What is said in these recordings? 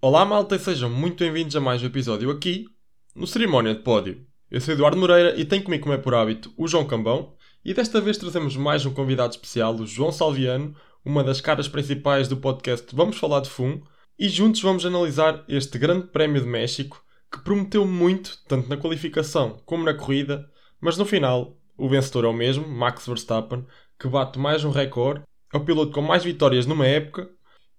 Olá malta e sejam muito bem-vindos a mais um episódio aqui, no Cerimónia de Pódio. Eu sou Eduardo Moreira e tenho comigo como é por hábito o João Cambão e desta vez trazemos mais um convidado especial, o João Salviano, uma das caras principais do podcast Vamos Falar de FUM e juntos vamos analisar este grande prémio de México que prometeu muito, tanto na qualificação como na corrida, mas no final o vencedor é o mesmo, Max Verstappen, que bate mais um recorde, é o piloto com mais vitórias numa época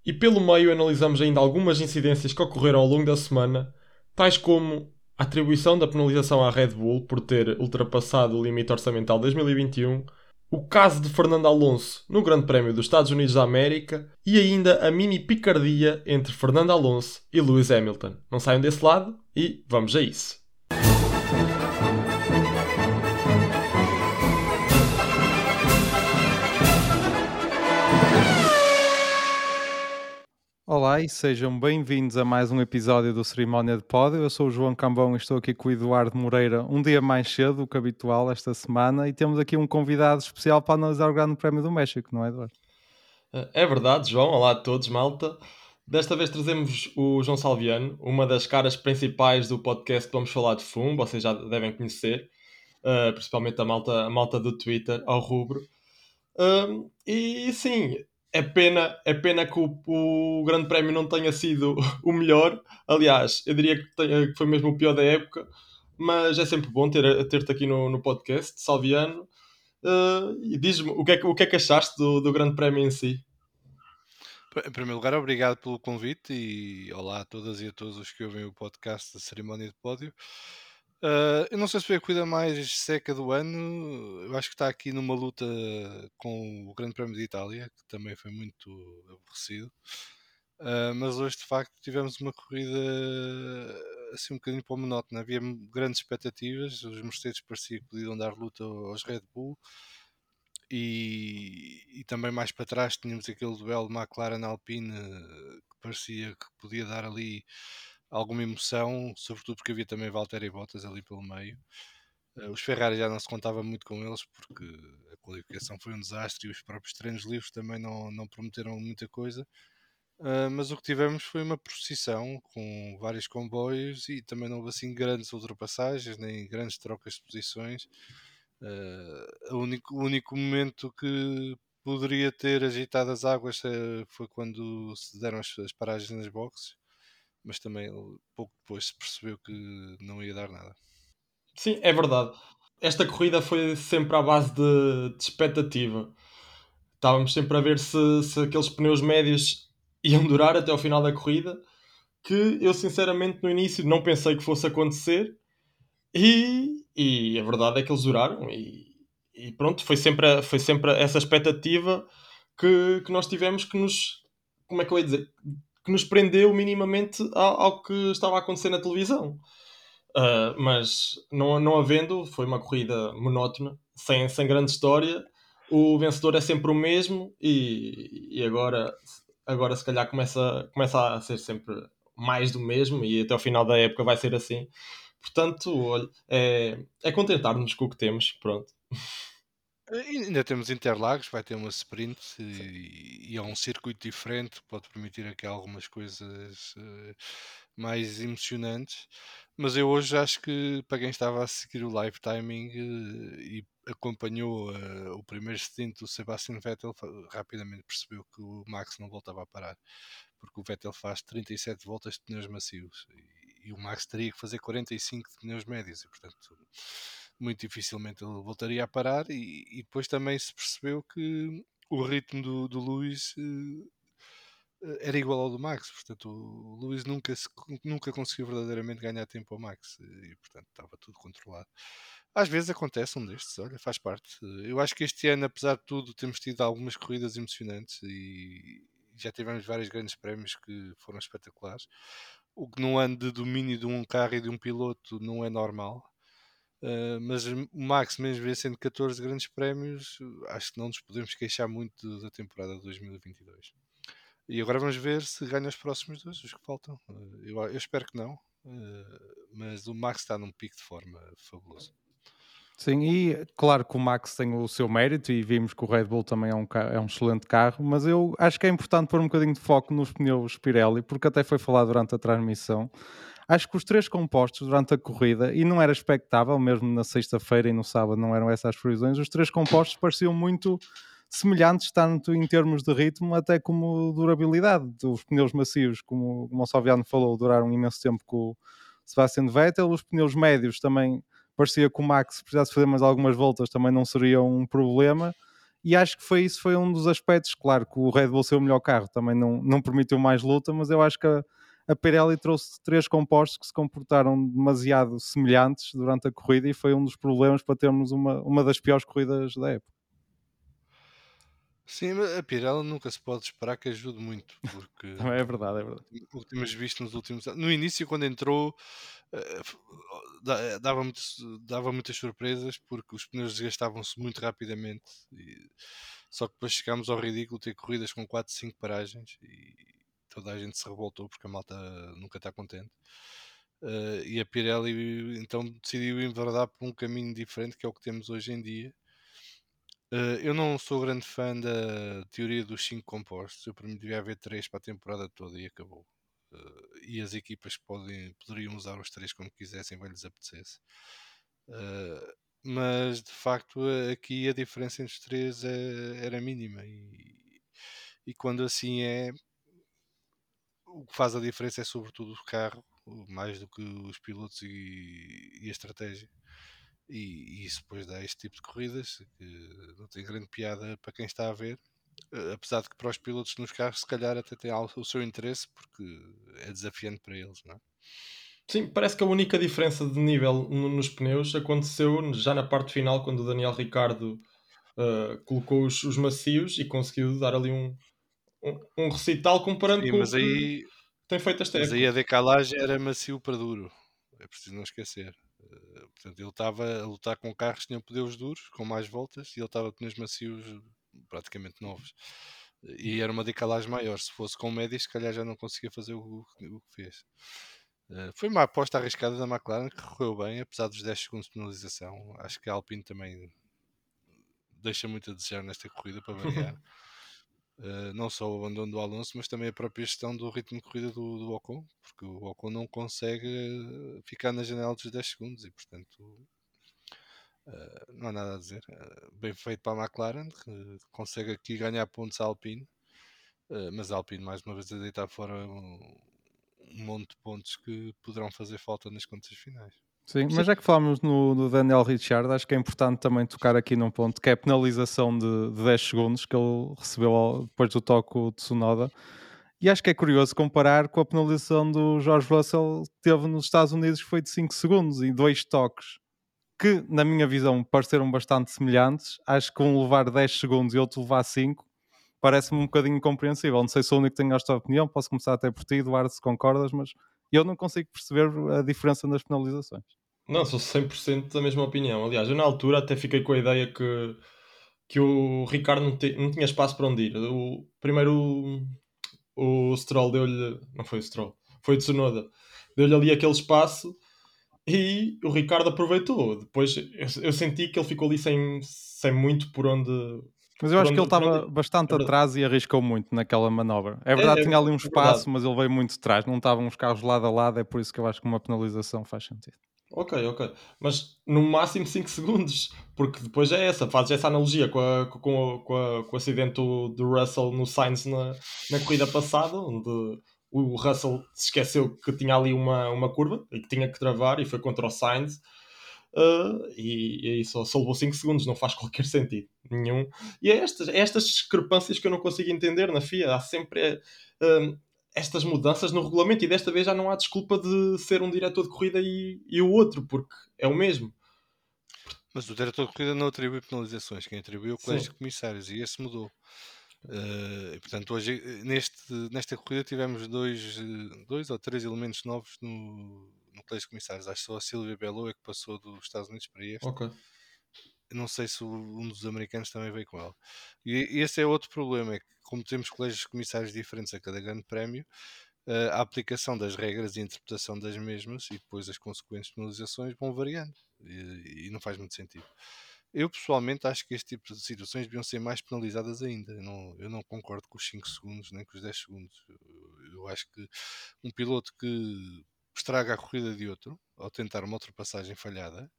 e pelo meio analisamos ainda algumas incidências que ocorreram ao longo da semana, tais como a atribuição da penalização à Red Bull por ter ultrapassado o limite orçamental 2021, o caso de Fernando Alonso no Grande Prémio dos Estados Unidos da América e ainda a mini picardia entre Fernando Alonso e Lewis Hamilton. Não saiam desse lado e vamos a isso. Olá e sejam bem-vindos a mais um episódio do Cerimónia de Pódio. Eu sou o João Cambão e estou aqui com o Eduardo Moreira um dia mais cedo do que habitual esta semana e temos aqui um convidado especial para analisar o Grande Prémio do México, não é, Eduardo? É verdade, João. Olá a todos, malta. Desta vez trazemos o João Salviano, uma das caras principais do podcast Vamos Falar de Fumo, vocês já devem conhecer, uh, principalmente a malta, a malta do Twitter, ao rubro. E sim, é pena, é pena que o, o, Grande Prémio não tenha sido o melhor. Aliás, eu diria que, tenha, que foi mesmo o pior da época. Mas é sempre bom ter-te ter aqui no, no podcast, Salviano. Uh, diz-me o que, é o que é que achaste do, do Grande Prémio em si? Em primeiro lugar, obrigado pelo convite e olá a todas e a todos os que ouvem o podcast da Cerimónia de Pódio. Uh, eu não sei se foi a corrida mais seca do ano. Eu acho que está aqui numa luta com o Grande Prémio de Itália, que também foi muito aborrecido. Uh, mas hoje, de facto, tivemos uma corrida assim um bocadinho para o monótono. Havia grandes expectativas. Os Mercedes parecia que podiam dar luta aos Red Bull. E, e também mais para trás tínhamos aquele duelo McLaren-Alpine que parecia que podia dar ali alguma emoção, sobretudo porque havia também Valtteri Bottas ali pelo meio. Uh, os Ferrari já não se contava muito com eles porque a qualificação foi um desastre e os próprios treinos livres também não, não prometeram muita coisa. Uh, mas o que tivemos foi uma procissão com vários comboios e também não houve assim grandes ultrapassagens nem grandes trocas de posições. Uh, o, único, o único momento que poderia ter agitado as águas foi quando se deram as, as paragens nas boxes mas também pouco depois se percebeu que não ia dar nada. Sim, é verdade. Esta corrida foi sempre à base de, de expectativa. Estávamos sempre a ver se, se aqueles pneus médios iam durar até ao final da corrida, que eu sinceramente no início não pensei que fosse acontecer, e, e a verdade é que eles duraram, e, e pronto, foi sempre, foi sempre essa expectativa que, que nós tivemos que nos, como é que eu ia dizer, que nos prendeu minimamente ao, ao que estava a acontecer na televisão. Uh, mas não, não havendo, foi uma corrida monótona, sem, sem grande história. O vencedor é sempre o mesmo e, e agora, agora se calhar começa, começa a ser sempre mais do mesmo e até o final da época vai ser assim. Portanto, olha, é, é contentar-nos com o que temos. Pronto. Ainda temos Interlagos, vai ter uma sprint e, e é um circuito diferente, pode permitir aqui algumas coisas uh, mais emocionantes. Mas eu hoje acho que para quem estava a seguir o live timing uh, e acompanhou uh, o primeiro stint do Sebastian Vettel, rapidamente percebeu que o Max não voltava a parar, porque o Vettel faz 37 voltas de pneus macios e, e o Max teria que fazer 45 de pneus médios, e portanto muito dificilmente ele voltaria a parar e, e depois também se percebeu que o ritmo do, do Luís uh, era igual ao do Max, portanto o Luís nunca, nunca conseguiu verdadeiramente ganhar tempo ao Max e portanto estava tudo controlado. Às vezes acontece um destes, olha, faz parte. Eu acho que este ano, apesar de tudo, temos tido algumas corridas emocionantes e já tivemos vários grandes prémios que foram espetaculares. O que num ano de domínio de um carro e de um piloto não é normal. Uh, mas o Max, mesmo vencendo 14 grandes prémios, acho que não nos podemos queixar muito da temporada de 2022. E agora vamos ver se ganha os próximos dois, os que faltam. Uh, eu, eu, espero que não, uh, mas o Max está num pico de forma fabuloso. Sim, e claro que o Max tem o seu mérito e vimos que o Red Bull também é um, é um excelente carro, mas eu acho que é importante pôr um bocadinho de foco nos pneus Pirelli, porque até foi falado durante a transmissão. Acho que os três compostos durante a corrida, e não era expectável, mesmo na sexta-feira e no sábado não eram essas as previsões, os três compostos pareciam muito semelhantes, tanto em termos de ritmo, até como durabilidade. Os pneus macios, como, o Salviano falou, duraram imenso tempo com o Sebastian Vettel, os pneus médios também parecia que o Max, se precisasse fazer mais algumas voltas, também não seria um problema. E acho que foi isso, foi um dos aspectos. Claro que o Red Bull ser o melhor carro também não, não permitiu mais luta, mas eu acho que a, a Pirelli trouxe três compostos que se comportaram demasiado semelhantes durante a corrida e foi um dos problemas para termos uma, uma das piores corridas da época. Sim, mas a Pirelli nunca se pode esperar que ajude muito, porque é verdade, é verdade. o que temos visto nos últimos anos. No início, quando entrou, eh, dava, muito, dava muitas surpresas porque os pneus desgastavam-se muito rapidamente. E, só que depois chegámos ao ridículo ter corridas com 4, 5 paragens e toda a gente se revoltou porque a malta nunca está contente. Uh, e a Pirelli então decidiu enverdar por um caminho diferente que é o que temos hoje em dia Uh, eu não sou grande fã da teoria dos 5 compostos. Eu para mim devia haver 3 para a temporada toda e acabou. Uh, e as equipas podem, poderiam usar os 3 como quisessem, bem lhes apetecesse. Uh, mas de facto aqui a diferença entre os 3 é, era mínima e, e quando assim é o que faz a diferença é sobretudo o carro, mais do que os pilotos e, e a estratégia. E, e, isso depois dá este tipo de corridas que não tem grande piada para quem está a ver. Eh, apesar de que para os pilotos nos carros, se calhar até tem o seu interesse, porque é desafiante para eles, não é? Sim, parece que a única diferença de nível nos pneus aconteceu já na parte final, quando o Daniel Ricardo uh, colocou os, os, macios e conseguiu dar ali um, um, um recital comparando Sim, com mas o que aí, tem feito esta Mas época. aí a decalagem era macio para duro, é preciso não esquecer. Eh, portanto, ele estava a lutar com carros que tinham pneus duros, com mais voltas, e ele estava com pneus macios praticamente novos. E era uma decalagem maior. Se fosse com médios, se calhar já não conseguia fazer o, o que fez. Uh, foi uma aposta arriscada da McLaren que correu bem, apesar dos 10 segundos de penalização. Acho que a Alpine também deixa muito a desejar nesta corrida para variar. Uh, não só o abandono do Alonso, mas também a própria gestão do ritmo de corrida do, do Ocon, porque o Ocon não consegue eh, ficar na janela dos 10 segundos e, portanto, uh, não há nada a dizer. Bem feito para a McLaren, que consegue aqui ganhar pontos à Alpine, mas a Alpine, mais uma vez, a deitar fora um monte de pontos que poderão fazer falta nas contas finais. Sim, mas já que falamos no, no, Daniel Richard, acho que é importante também tocar aqui num ponto que é a penalização de, de 10 segundos que ele recebeu depois do toque de Tsunoda. E acho que é curioso comparar com a penalização do George Russell que teve nos Estados Unidos, que foi de 5 segundos e dois toques, que na minha visão pareceram bastante semelhantes. Acho que um levar 10 segundos e outro levar 5 parece-me um bocadinho incompreensível. Não sei se sou o único que tenho esta opinião, posso começar até por ti, Eduardo, se concordas, mas eu não consigo perceber a diferença nas penalizações. Não, sou 100% da mesma opinião. Aliás, eu na altura até fiquei com a ideia que, que o Ricardo não, te, não tinha espaço para onde ir. O, primeiro o, o Stroll deu-lhe. Não foi o Stroll, foi o Tsunoda. Deu-lhe ali aquele espaço e o Ricardo aproveitou. Depois eu, eu, senti que ele ficou ali sem, sem muito por onde. Mas eu acho que ele estava bastante é atrás e arriscou muito naquela manobra. É verdade, é, tinha ali um é espaço, mas ele veio muito atrás. Não estavam os carros lado a lado, é por isso que eu acho que uma penalização faz sentido. Ok, ok. Mas no máximo 5 segundos, porque depois é essa, fazes essa analogia com, a, com, a, com, a, com o acidente do, Russell no Sainz na, na corrida passada, onde o Russell se esqueceu que tinha ali uma, uma curva e que tinha que travar e foi contra o Sainz. Uh, e, e aí só, só levou 5 segundos, não faz qualquer sentido nenhum. E é estas, é estas discrepâncias que eu não consigo entender na FIA. Há sempre. Uh, estas mudanças no regulamento e desta vez já não há desculpa de ser um diretor de corrida e, e o outro, porque é o mesmo. Mas o diretor de corrida não atribui penalizações, quem atribuiu é o colégio de comissários e esse mudou. Uh, e, portanto, hoje neste, nesta corrida tivemos dois, dois ou três elementos novos no, no colégio de comissários. Acho que só a Silvia Belo é que passou dos Estados Unidos para este. Ok não sei se um dos americanos também veio com ela. E esse é outro problema, é que como temos colégios comissários diferentes a cada grande prémio, eh, a aplicação das regras e a interpretação das mesmas e depois as consequentes penalizações vão variando. e, e não faz muito sentido. Eu pessoalmente acho que este tipo de situações deviam ser mais penalizadas ainda. Eu não, eu não concordo com os 5 segundos nem com os 10 segundos. Eu, eu acho que um piloto que estraga a corrida de outro ao tentar uma ultrapassagem falhada,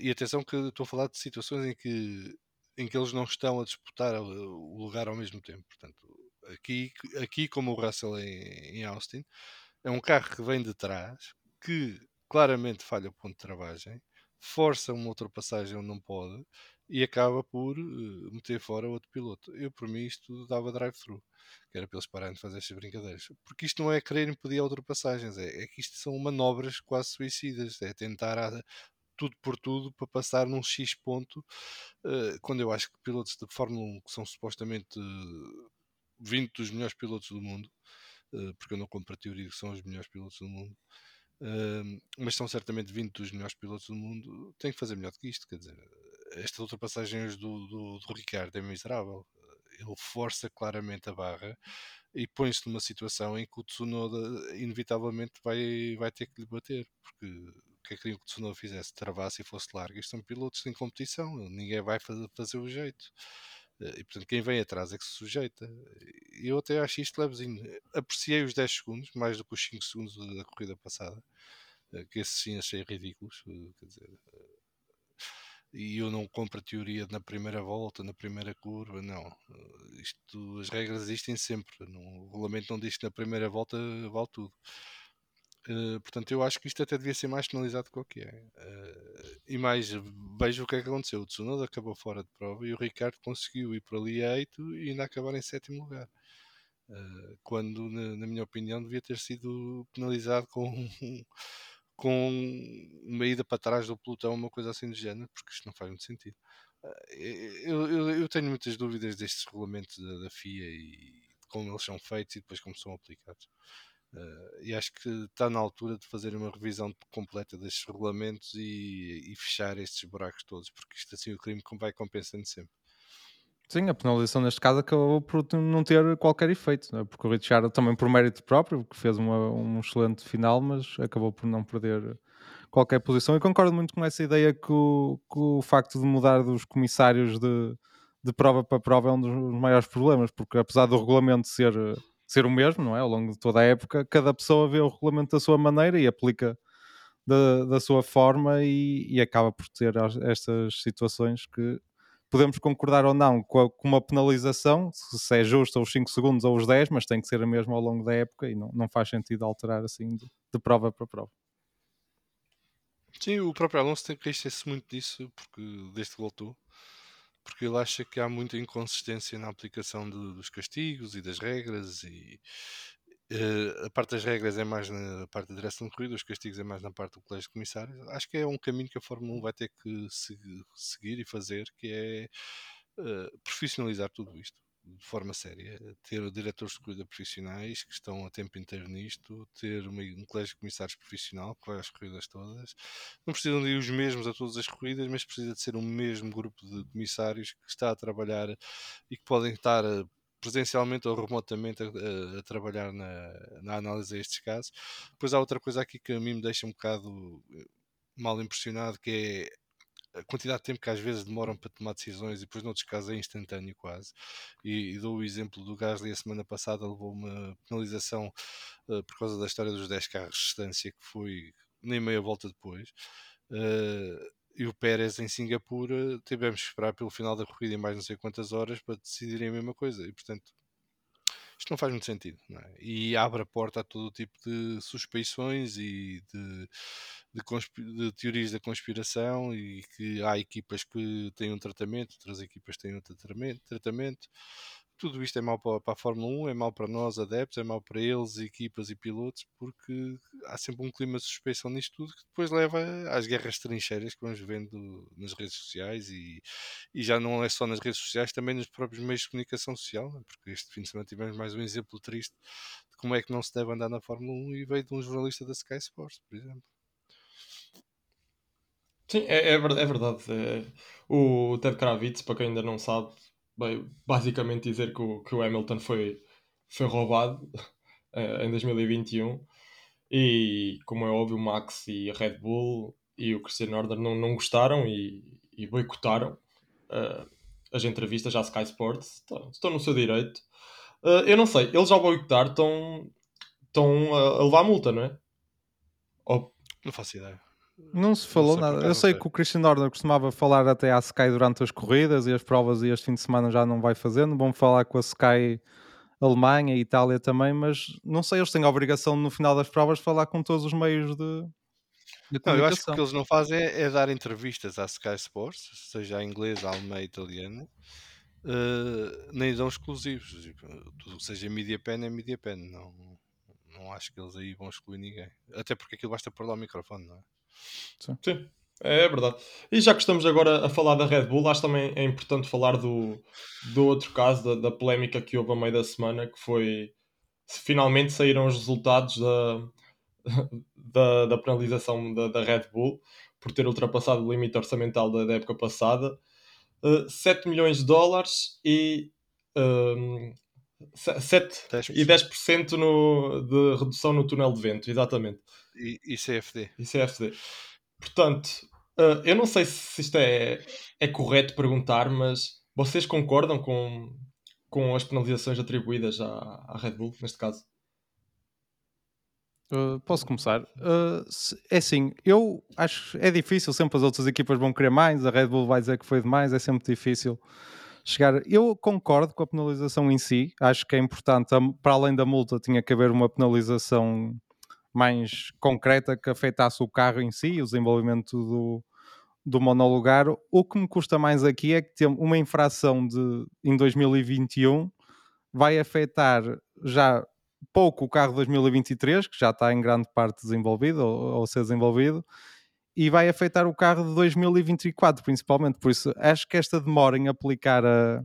e atenção que estou a falar de situações em que, em que eles não estão a disputar o lugar ao mesmo tempo. Portanto, aqui, aqui como o Russell em, em Austin, é um carro que vem de trás, que claramente falha o ponto de travagem, força uma ultrapassagem onde não pode e acaba por uh, meter fora outro piloto. Eu, por mim, isto dava drive-thru, que era para eles pararem de fazer estas brincadeiras. Porque isto não é querer impedir ultrapassagens, é, é, que isto são manobras quase suicidas, é tentar a, tudo por tudo para passar num X ponto, uh, quando eu acho que pilotos de Fórmula 1 que são supostamente uh, eh, 20 dos melhores pilotos do mundo, porque eu não compro a teoria que são os melhores pilotos do mundo, mas são certamente 20 dos melhores pilotos do mundo, tem que fazer melhor do que isto. Quer dizer, estas ultrapassagens do, do, do Ricardo é miserável. Ele força claramente a barra e põe-se numa situação em que o Tsunoda inevitavelmente vai, vai ter que lhe bater, porque que que queriam que o Tsunoda fizesse? Travasse e fosse largo. Isto são pilotos em competição, ninguém vai fazer, o jeito. Eh, e portanto, quem vem atrás é que se sujeita. Eu até acho isto levezinho. Apreciei os 10 segundos, mais do que os 5 segundos da corrida passada, eh, que esses sim achei ridículos. Eh, quer dizer, e eu não compro a teoria na primeira volta, na primeira curva, não. Isto, as regras existem sempre. O regulamento não diz que na primeira volta vale tudo. Uh, portanto, eu acho que isto até devia ser mais penalizado que o que é. Uh, e mais, vejo o que é que aconteceu. O Tsunoda acabou fora de prova e o Ricardo conseguiu ir para ali a 8 e ainda acabar em sétimo lugar. Uh, quando, na, na, minha opinião, devia ter sido penalizado com, com uma ida para trás do pelotão, uma coisa assim do género, porque isto não faz muito sentido. Eu, eu, eu tenho muitas dúvidas destes regulamentos da, da FIA e como eles são feitos e depois como são aplicados. Uh, e acho que está na altura de fazer uma revisão completa destes regulamentos e, e, fechar estes buracos todos, porque isto assim o crime vai compensando sempre. Sim, a penalização neste caso acabou por não ter qualquer efeito, é? porque o Richard também por mérito próprio, que fez uma, um excelente final, mas acabou por não perder qualquer posição. E concordo muito com essa ideia que o, que o facto de mudar dos comissários de, de prova para prova é um dos maiores problemas, porque apesar do regulamento ser ser o mesmo, não é? Ao longo de toda a época, cada pessoa vê o regulamento da sua maneira e aplica da, da sua forma e, e, acaba por ter estas situações que podemos concordar ou não com, a, com uma penalização, se é justo os 5 segundos ou os 10, mas tem que ser a mesma ao longo da época e não, não faz sentido alterar assim de, de prova para prova. Sim, o próprio Alonso tem que se muito disso, porque desde que voltou, porque ele acha que há muita inconsistência na aplicação de, dos castigos e das regras e uh, a parte das regras é mais na parte da direção de corrida, os castigos é mais na parte do colégio de comissários. Acho que é um caminho que a Fórmula 1 vai ter que seguir e fazer, que é uh, profissionalizar tudo isto de forma séria, ter diretores de corrida profissionais que estão a tempo inteiro nisto, ter uma, um colégio de comissários profissional que vai às corridas todas. Não precisam de ir os mesmos a todas as corridas, mas precisa de ser um mesmo grupo de comissários que está a trabalhar e que podem estar eh, presencialmente ou remotamente a, a trabalhar na, na análise a estes casos. Depois há outra coisa aqui que a mim me deixa um bocado eh, mal impressionado, que é a quantidade de tempo que às vezes demoram para tomar decisões e depois noutros casos é instantâneo quase. E, e dou o exemplo do Gasly a semana passada levou uma penalização uh, por causa da história dos 10 carros de distância que foi nem meia volta depois. Uh, e o Pérez em Singapura tivemos que esperar pelo final da corrida em mais não sei quantas horas para decidirem a mesma coisa. E portanto isto não faz muito sentido. É? E abre a porta a todo tipo de suspeições e de, de, de, teorias da conspiração e que há equipas que têm um tratamento, outras equipas têm outro tratamento. tratamento tudo isto é mau para, para, a Fórmula 1, é mau para nós adeptos, é mau para eles, equipas e pilotos, porque há sempre um clima de suspeição nisto tudo que depois leva às guerras trincheiras que vamos vendo nas redes sociais e, e já não é só nas redes sociais, também nos próprios meios de comunicação social, né? porque este fim de semana tivemos mais um exemplo triste de como é que não se deve andar na Fórmula 1 e veio de um jornalista da Sky Sports, por exemplo. Sim, é, é, é verdade. É, o Ted Kravitz, para quem ainda não sabe, veio basicamente dizer que o, que o Hamilton foi, foi roubado uh, em 2021 e como é óbvio o Max e a Red Bull e o Christian Horner não, não gostaram e, e boicotaram uh, as entrevistas à Sky Sports. Estão, estão no seu direito. Uh, eu não sei, eles ao boicotar estão, estão a, a levar multa, não é? Ou... Não faço ideia. Não se falou não nada. Eu sei, que o Christian Horner costumava falar até à Sky durante as corridas e as provas e este fim de semana já não vai fazendo. Vão falar com a Sky Alemanha e Itália também, mas não sei, eles têm a obrigação no final das provas de falar com todos os meios de, não, eu acho que o que eles não fazem é, é, dar entrevistas à Sky Sports, seja em inglês, alemão, italiano, uh, nem dão exclusivos. Tipo, tudo que seja media pen é media pen. Não, não acho que eles aí vão excluir ninguém. Até porque aquilo basta pôr lá o microfone, não é? Sim. Sim. É verdade. E já que estamos agora a falar da Red Bull, acho também é importante falar do, do outro caso, da, da polémica que houve a meio da semana, que foi finalmente saíram os resultados da, da, da penalização da, da, Red Bull por ter ultrapassado o limite orçamental da, da época passada. Uh, 7 milhões de dólares e, um, 7, 10%. e 10% no, de redução no túnel de vento, exatamente. E, CFD. E CFD. Portanto, uh, eu não sei se isto é, é correto perguntar, mas vocês concordam com, com as penalizações atribuídas à, à Red Bull, neste caso? Uh, posso começar? Uh, é assim, eu acho é difícil, sempre as outras equipas vão querer mais, a Red Bull vai dizer que foi demais, é sempre difícil chegar. Eu concordo com a penalização em si, acho que é importante, para além da multa, tinha que haver uma penalização mais concreta que afetasse o carro em si, o desenvolvimento do, do monolugar. O que me custa mais aqui é que tem uma infração de, em 2021 vai afetar já pouco o carro 2023, que já está em grande parte desenvolvido ou, ou ser desenvolvido, e vai afetar o carro de 2024, principalmente. Por isso, acho que esta demora em aplicar a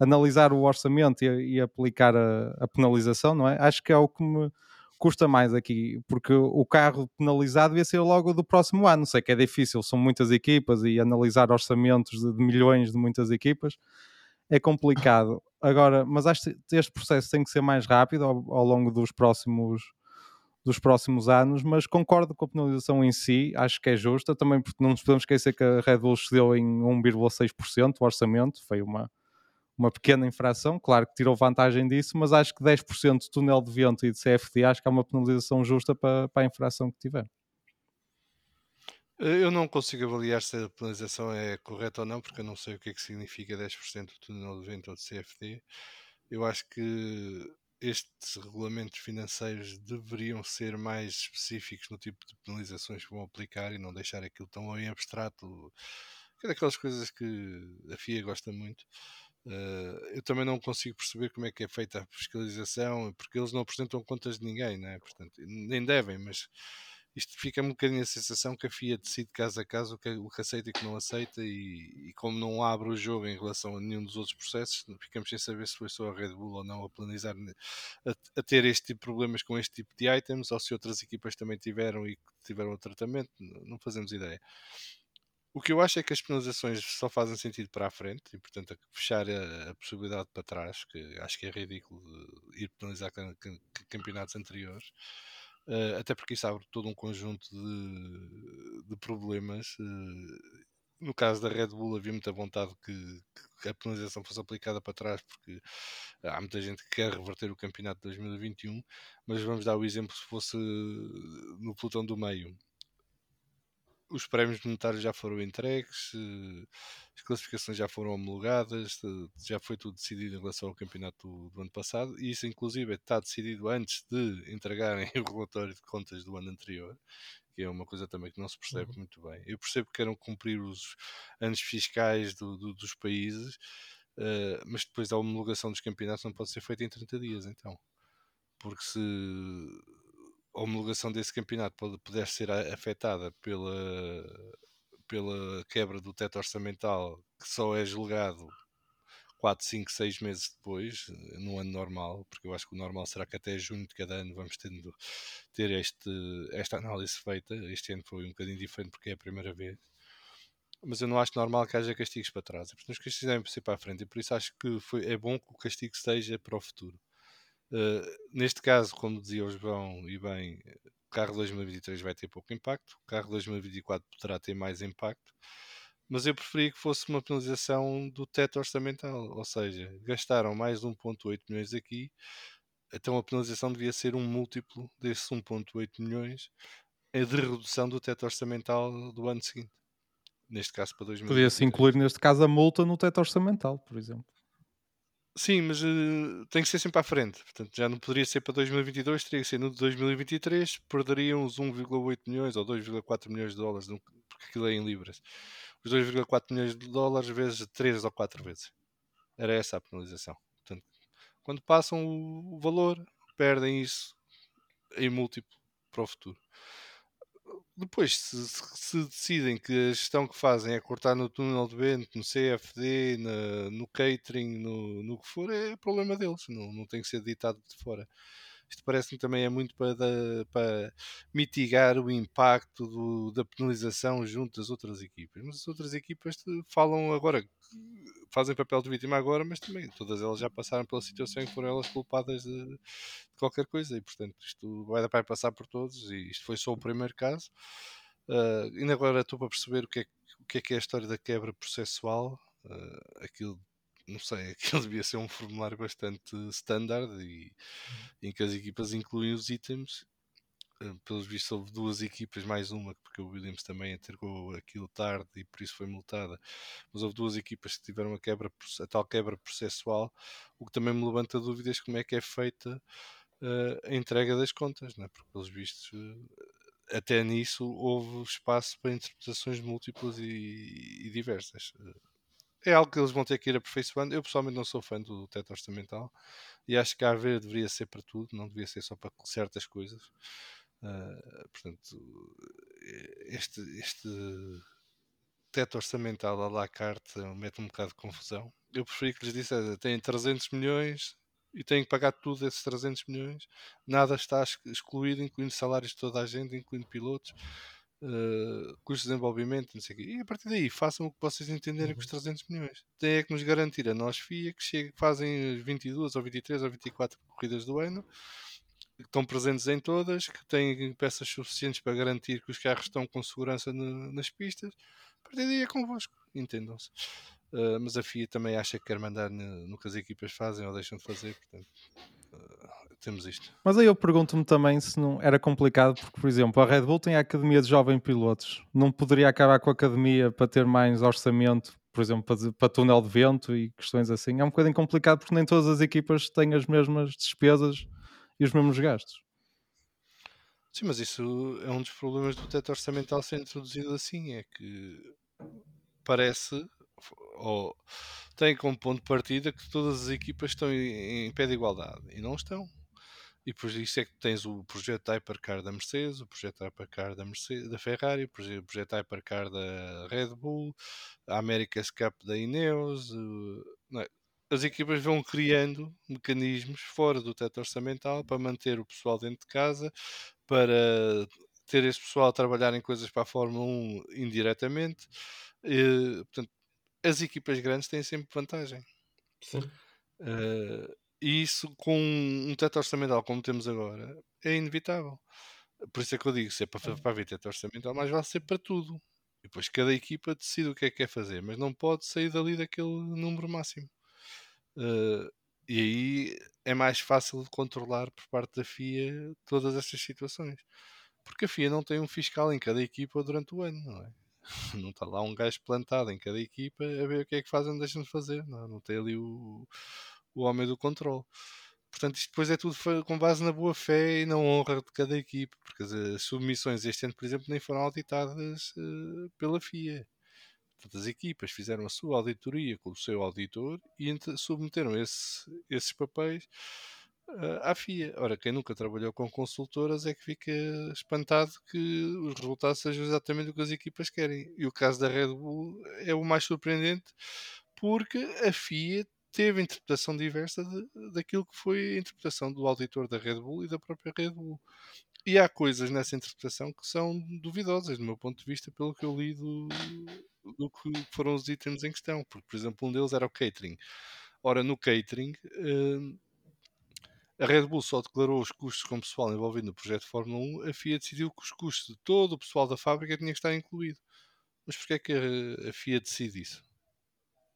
analisar o orçamento e, e aplicar a, a, penalização, não é? Acho que é o que me custa mais aqui, porque o carro penalizado ia ser logo do próximo ano. Sei que é difícil, são muitas equipas e analisar orçamentos de, milhões de muitas equipas é complicado. Agora, mas acho que este processo tem que ser mais rápido ao, ao longo dos próximos dos próximos anos, mas concordo com a penalização em si, acho que é justa, também porque não nos podemos esquecer que a Red Bull cedeu em 1,6% o orçamento, foi uma, uma pequena infração, claro que tirou vantagem disso, mas acho que 10% de túnel de vento e de CFD acho que é uma penalização justa para, para a infração que tiver. Eu não consigo avaliar se a penalização é correta ou não, porque eu não sei o que é que significa 10% do túnel de vento ou de CFD. Eu acho que estes regulamentos financeiros deveriam ser mais específicos no tipo de penalizações que vão aplicar e não deixar aquilo tão em abstrato, que é daquelas coisas que a FIA gosta muito. Uh, eu também não consigo perceber como é que é feita a fiscalização, porque eles não apresentam contas de ninguém, né? Portanto, nem devem, mas isto fica um bocadinho a sensação que a FIA decide caso a caso o que, o que aceita e o que não aceita, e, e, como não abre o jogo em relação a nenhum dos outros processos, ficamos sem saber se foi só a Red Bull ou não a planizar a, a ter este tipo de problemas com este tipo de items, ou se outras equipas também tiveram e tiveram o tratamento, não fazemos ideia. O que eu acho é que as penalizações só fazem sentido para a frente e, portanto, fechar a, a possibilidade para trás, que acho que é ridículo ir penalizar campeonatos anteriores. Uh, até porque isso abre todo um conjunto de, de problemas. Uh, no caso da Red Bull havia muita vontade que, que, a penalização fosse aplicada para trás, porque há muita gente que quer reverter o campeonato de 2021, mas vamos dar o exemplo se fosse no pelotão do meio os prémios monetários já foram entregues, as classificações já foram homologadas, já foi tudo decidido em relação ao campeonato do, do ano passado, e isso inclusive está decidido antes de entregarem o relatório de contas do ano anterior, que é uma coisa também que não se percebe uhum. muito bem. Eu percebo que queiram cumprir os anos fiscais do, do, dos países, uh, mas depois a homologação dos campeonatos não pode ser feita em 30 dias, então. Porque se homologação desse campeonato puder ser afetada pela, pela quebra do teto orçamental que só é julgado 4, 5, 6 meses depois, no ano normal, porque eu acho que o normal será que até junho de cada ano vamos tendo, ter este, esta análise feita. Este ano foi um bocadinho diferente porque é a primeira vez. Mas eu não acho normal que haja castigos para trás. É os castigos devem ser para a frente e por isso acho que foi, é bom que o castigo esteja para o futuro. Uh, neste caso, como dizia o João, e bem, carro 2023 vai ter pouco impacto, o carro 2024 poderá ter mais impacto, mas eu preferia que fosse uma penalização do teto orçamental, ou seja, gastaram mais de 1,8 milhões aqui, então a penalização devia ser um múltiplo desses 1,8 milhões de redução do teto orçamental do ano seguinte. Neste caso para 2023. Podia-se incluir, neste caso, a multa no teto orçamental, por exemplo. Sim, mas uh, tem que ser sempre à frente. Portanto, já não poderia ser para 2022, teria que ser no de 2023. Perderiam os 1,8 milhões ou 2,4 milhões de dólares, porque aquilo é em libras. Os 2,4 milhões de dólares vezes 3 ou 4 vezes. Era essa a penalização. Portanto, quando passam o, o valor, perdem isso em múltiplo para o futuro depois, se, se, decidem que a gestão que fazem é cortar no túnel de vento, no CFD, na, no catering, no, no que for, é problema deles, não, não tem que ser ditado de fora. Isto parece-me também é muito para, para mitigar o impacto do, da penalização junto das outras equipas. Mas as outras equipas falam agora, fazem papel de vítima agora, mas também todas elas já passaram pela situação e foram elas culpadas de, de qualquer coisa. E portanto, isto vai dar para passar por todos. E isto foi só o primeiro caso. Uh, ainda agora estou para perceber o que, é, o que é que é a história da quebra processual. Uh, aquilo não sei, aquilo devia ser um formulário bastante standard e em que as equipas incluem os itens. Eh, pelos vistos, houve duas equipas, mais uma, porque o Williams também entregou aquilo tarde e por isso foi multada. Mas houve duas equipas que tiveram a, quebra, a tal quebra processual, o que também me levanta dúvidas como é que é feita uh, a entrega das contas, né? porque pelos vistos. Uh, até nisso houve espaço para interpretações múltiplas e, e diversas é algo que eles vão ter que ir aperfeiçoando. Eu pessoalmente não sou fã do teto orçamental e acho que a AV deveria ser para tudo, não devia ser só para certas coisas. Uh, portanto, este, este teto orçamental à la carte mete um bocado de confusão. Eu preferi que lhes dissesse: têm 300 milhões e têm que pagar tudo esses 300 milhões, nada está excluído, incluindo salários de toda a gente, incluindo pilotos uh, custos de desenvolvimento, não sei o quê. E a partir daí, façam o que vocês entenderem com os 300 uhum. milhões. Tem é que nos garantir a nós, FIA, que chega, fazem 22 ou 23 ou 24 corridas do ano, que estão presentes em todas, que têm peças suficientes para garantir que os carros estão com segurança no, nas pistas. A partir daí é convosco, entendam-se. Uh, mas a FIA também acha que quer mandar no, no que as equipas fazem ou deixam de fazer, portanto. Uh, temos isto. Mas aí eu pergunto-me também se não era complicado, porque, por exemplo, a Red Bull tem a Academia de Jovens Pilotos. Não poderia acabar com a Academia para ter mais orçamento, por exemplo, para, para túnel de vento e questões assim? É um bocadinho complicado porque nem todas as equipas têm as mesmas despesas e os mesmos gastos. Sim, mas isso é um dos problemas do teto orçamental ser introduzido assim, é que parece ou tem como ponto de partida que todas as equipas estão em, em pé de igualdade e não estão. E por isso é que tens o projeto Hypercar da Mercedes, o projeto Hypercar da, Mercedes, da Ferrari, o projeto Hypercar da Red Bull, a America's Cup da Ineos. É? As equipas vão criando mecanismos fora do teto orçamental para manter o pessoal dentro de casa, para ter esse pessoal a trabalhar em coisas para a Fórmula 1 indiretamente. E, portanto, as equipas grandes têm sempre vantagem. Sim. Uh, e isso com um teto orçamental como temos agora é inevitável. Por isso é que eu digo, se é para, para haver teto orçamental, mais vale ser para tudo. E depois cada equipa decide o que é que quer fazer, mas não pode sair dali daquele número máximo. Uh, e aí é mais fácil de controlar por parte da FIA todas estas situações. Porque a FIA não tem um fiscal em cada equipa durante o ano, não é? Não está lá um gajo plantado em cada equipa a ver o que é que fazem deixam de fazer. Não, não tem ali o, o homem do controle. Portanto, isto depois é tudo com base na boa fé e na honra de cada equipe, porque as submissões este ano, por exemplo, nem foram auditadas uh, pela FIA. Portanto, as equipas fizeram a sua auditoria com o seu auditor e submeteram esse, esses papéis uh, à FIA. Ora, quem nunca trabalhou com consultoras é que fica espantado que os resultados sejam exatamente o que as equipas querem. E o caso da Red Bull é o mais surpreendente porque a FIA teve interpretação diversa de, daquilo que foi a interpretação do auditor da Red Bull e da própria Red Bull. E há coisas nessa interpretação que são duvidosas, do meu ponto de vista, pelo que eu li do, do que foram os itens em questão. Porque, por exemplo, um deles era o catering. Ora, no catering, uh, a Red Bull só declarou os custos com o pessoal envolvido no projeto Fórmula 1, a FIA decidiu que os custos de todo o pessoal da fábrica tinha que estar incluído. Mas porquê é que a FIA decide isso?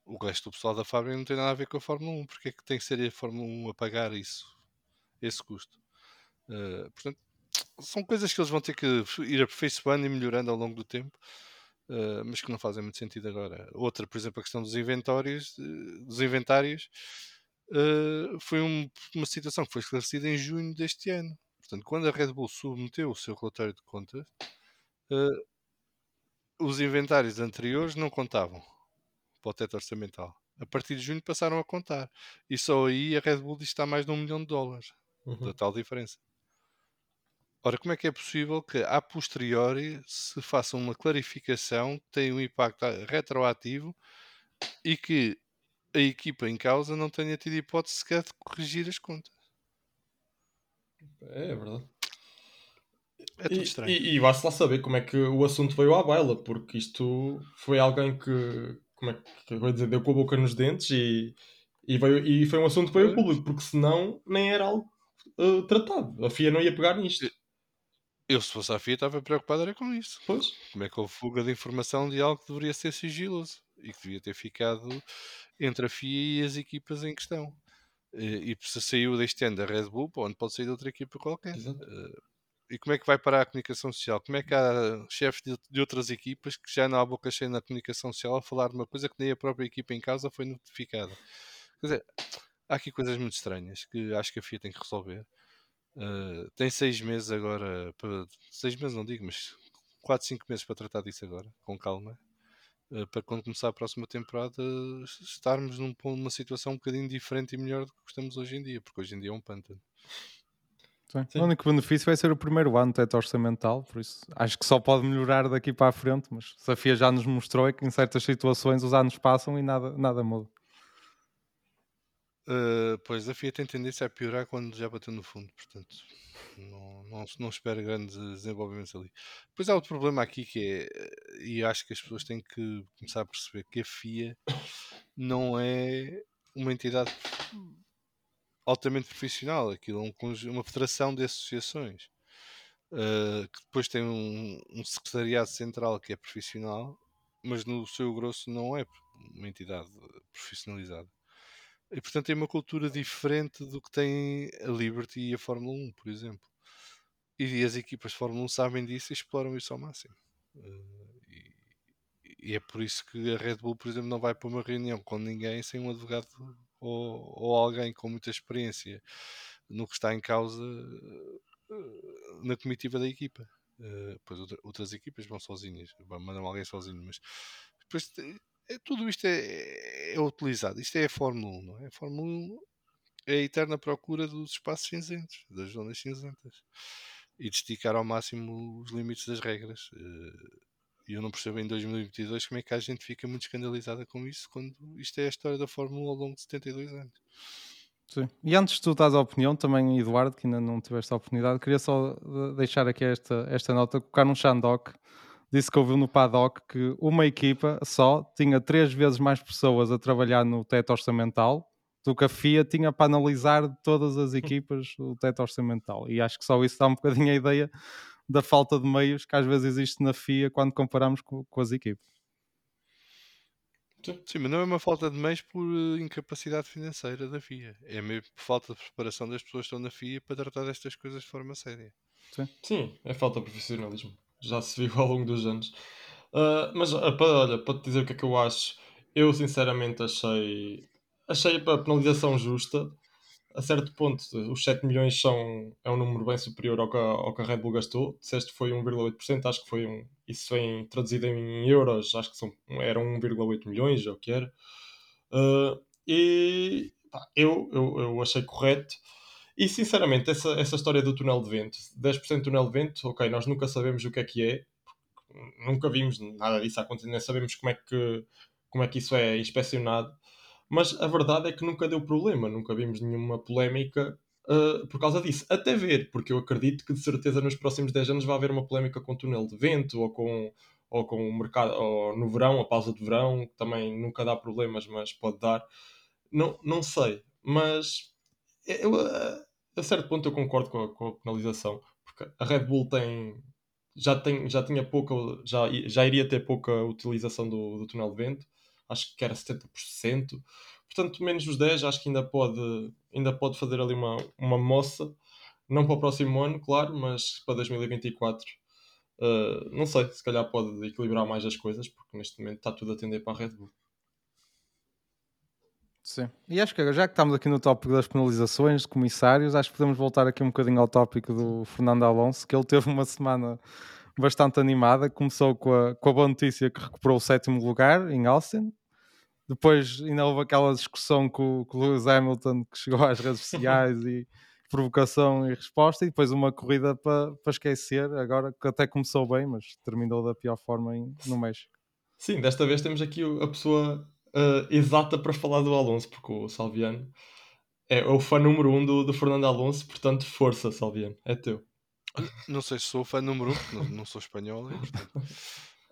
O resto do pessoal da fábrica não tem nada a ver com a Fórmula 1. Porquê é que tem que ser a Fórmula 1 a pagar isso, esse custo? Uh, portanto, são coisas que eles vão ter que ir aperfeiçoando e melhorando ao longo do tempo. Uh, mas que não fazem muito sentido agora. Outra, por exemplo, a questão dos inventários, dos inventários uh, foi um, uma situação que foi esclarecida em junho deste ano. Portanto, quando a Red Bull submeteu o seu relatório de contas, os inventários anteriores não contavam para o teto orçamental. A partir de junho passaram a contar. E só aí a Red Bull diz que está mais de um milhão de dólares. Uhum. Da tal diferença. Ora, como é que é possível que, a posteriori, se faça uma clarificação que tem um impacto retroativo e que a equipa em causa não tenha tido hipótese sequer de corrigir as contas? É, é verdade. É tudo estranho. E, e, vai-se lá saber como é que o assunto veio à baila, porque isto foi alguém que, como é que eu vou dizer, deu com a boca nos dentes e, e, veio, e foi um assunto que veio ao público, porque senão nem era algo uh, tratado. A FIA não ia pegar nisto. Eu, se fosse a FIA, estava preocupado era com isso. Pois. Como é que houve fuga de informação de algo que deveria ser sigiloso e que devia ter ficado entre a FIA e as equipas em questão. E, se saiu deste ano da Red Bull, onde pode sair de outra equipa qualquer. Exato. Eh, e como é que vai parar a comunicação social? Como é que há chefes de, de, outras equipas que já não há boca cheia na comunicação social a falar de uma coisa que nem a própria equipa em casa foi notificada? Quer dizer, há aqui coisas muito estranhas que acho que a FIA tem que resolver. Uh, tem seis meses agora, para, seis meses não digo, mas quatro, cinco meses para tratar disso agora, com calma, uh, para quando começar a próxima temporada estarmos num, numa situação um bocadinho diferente e melhor do que estamos hoje em dia, porque hoje em dia é um pântano. Sim. O único benefício vai ser o primeiro ano teto orçamental, por isso acho que só pode melhorar daqui para a frente, mas a FIA já nos mostrou é que em certas situações os anos passam e nada, nada muda. Uh, pois a FIA tem tendência a piorar quando já bateu no fundo, portanto não, não, não espero grandes desenvolvimentos ali. Depois há outro problema aqui que é, e acho que as pessoas têm que começar a perceber que a FIA não é uma entidade altamente profissional, aquilo é um, uma federação de associações uh, que depois tem um, um secretariado central que é profissional, mas no seu grosso não é uma entidade profissionalizada. E portanto tem uma cultura diferente do que tem a Liberty e a Fórmula 1, por exemplo. E as equipas de Fórmula 1 sabem disso e exploram isso ao máximo. Uh, e, e, é por isso que a Red Bull, por exemplo, não vai para uma reunião com ninguém sem um advogado ou, ou alguém com muita experiência no que está em causa uh, na comitiva da equipa. Uh, pois outra, outras equipas vão sozinhas, mandam alguém sozinho, mas depois é, tudo isto é, é, utilizado. Isto é a Fórmula 1, não é? A Fórmula 1 é a eterna procura dos espaços cinzentos, das zonas cinzentas e de esticar ao máximo os limites das regras. Eh, e eu não percebo em 2022 como é que a gente fica muito escandalizada com isso, quando isto é a história da Fórmula 1 ao longo de 72 anos. Sim. E antes de tu dares a opinião, também, Eduardo, que ainda não tiveste a oportunidade, queria só deixar aqui esta, esta nota, colocar um Shandok disse que ouviu no paddock que uma equipa só tinha três vezes mais pessoas a trabalhar no teto orçamental do que a FIA tinha para analisar todas as equipas o teto orçamental. E acho que só isso dá um bocadinho a ideia da falta de meios que às vezes existe na FIA quando comparamos com, com as equipes. Sim, mas não é uma falta de meios por eh, incapacidade financeira da FIA. É mesmo por falta de preparação das pessoas que estão na FIA para tratar destas coisas de forma séria. Sim, Sim é falta de profissionalismo já se viu ao longo dos anos. Uh, mas uh, para, olha, para te dizer o que é que eu acho, eu sinceramente achei, achei a penalização justa. A certo ponto, os 7 milhões são, é um número bem superior ao que, ao que a Red Bull gastou. Disseste que foi 1,8%, acho que foi um. Isso vem traduzido em euros, acho que são, eram 1,8 milhões, ou o que era. Uh, e pá, eu, eu, eu achei correto. E sinceramente, essa, essa história do túnel de vento, 10% túnel de vento, ok, nós nunca sabemos o que é que é, nunca vimos nada disso acontecer, nem sabemos como é que, como é que isso é inspecionado, mas a verdade é que nunca deu problema, nunca vimos nenhuma polémica uh, por causa disso. Até ver, porque eu acredito que de certeza nos próximos 10 anos vai haver uma polémica com o túnel de vento ou com, ou com o mercado, ou no verão, a pausa de verão, que também nunca dá problemas, mas pode dar. Não, não sei, mas eu, a certo ponto eu concordo com a, com a penalização, porque a Red Bull tem já, tem, já tinha pouca, já, já iria ter pouca utilização do, do túnel de vento, acho que era 70%, portanto menos os 10 acho que ainda pode, ainda pode fazer ali uma, uma moça, não para o próximo ano, claro, mas para 2024 uh, não sei, se calhar pode equilibrar mais as coisas, porque neste momento está tudo a tender para a Red Bull. Sim. E acho que já que estamos aqui no tópico das penalizações, de comissários, acho que podemos voltar aqui um bocadinho ao tópico do Fernando Alonso, que ele teve uma semana bastante animada. Começou com a, com a boa notícia que recuperou o sétimo lugar em Austin. Depois ainda houve aquela discussão com, com o Lewis Hamilton que chegou às redes sociais e provocação e resposta, e depois uma corrida para, para esquecer, agora que até começou bem, mas terminou da pior forma em, no México. Sim, desta vez temos aqui a pessoa uh, exata para falar do Alonso, porque o Salviano é o fã número um do, do Fernando Alonso, portanto, força, Salviano, é teu. Não sei se sou fã número um, porque não, sou espanhol,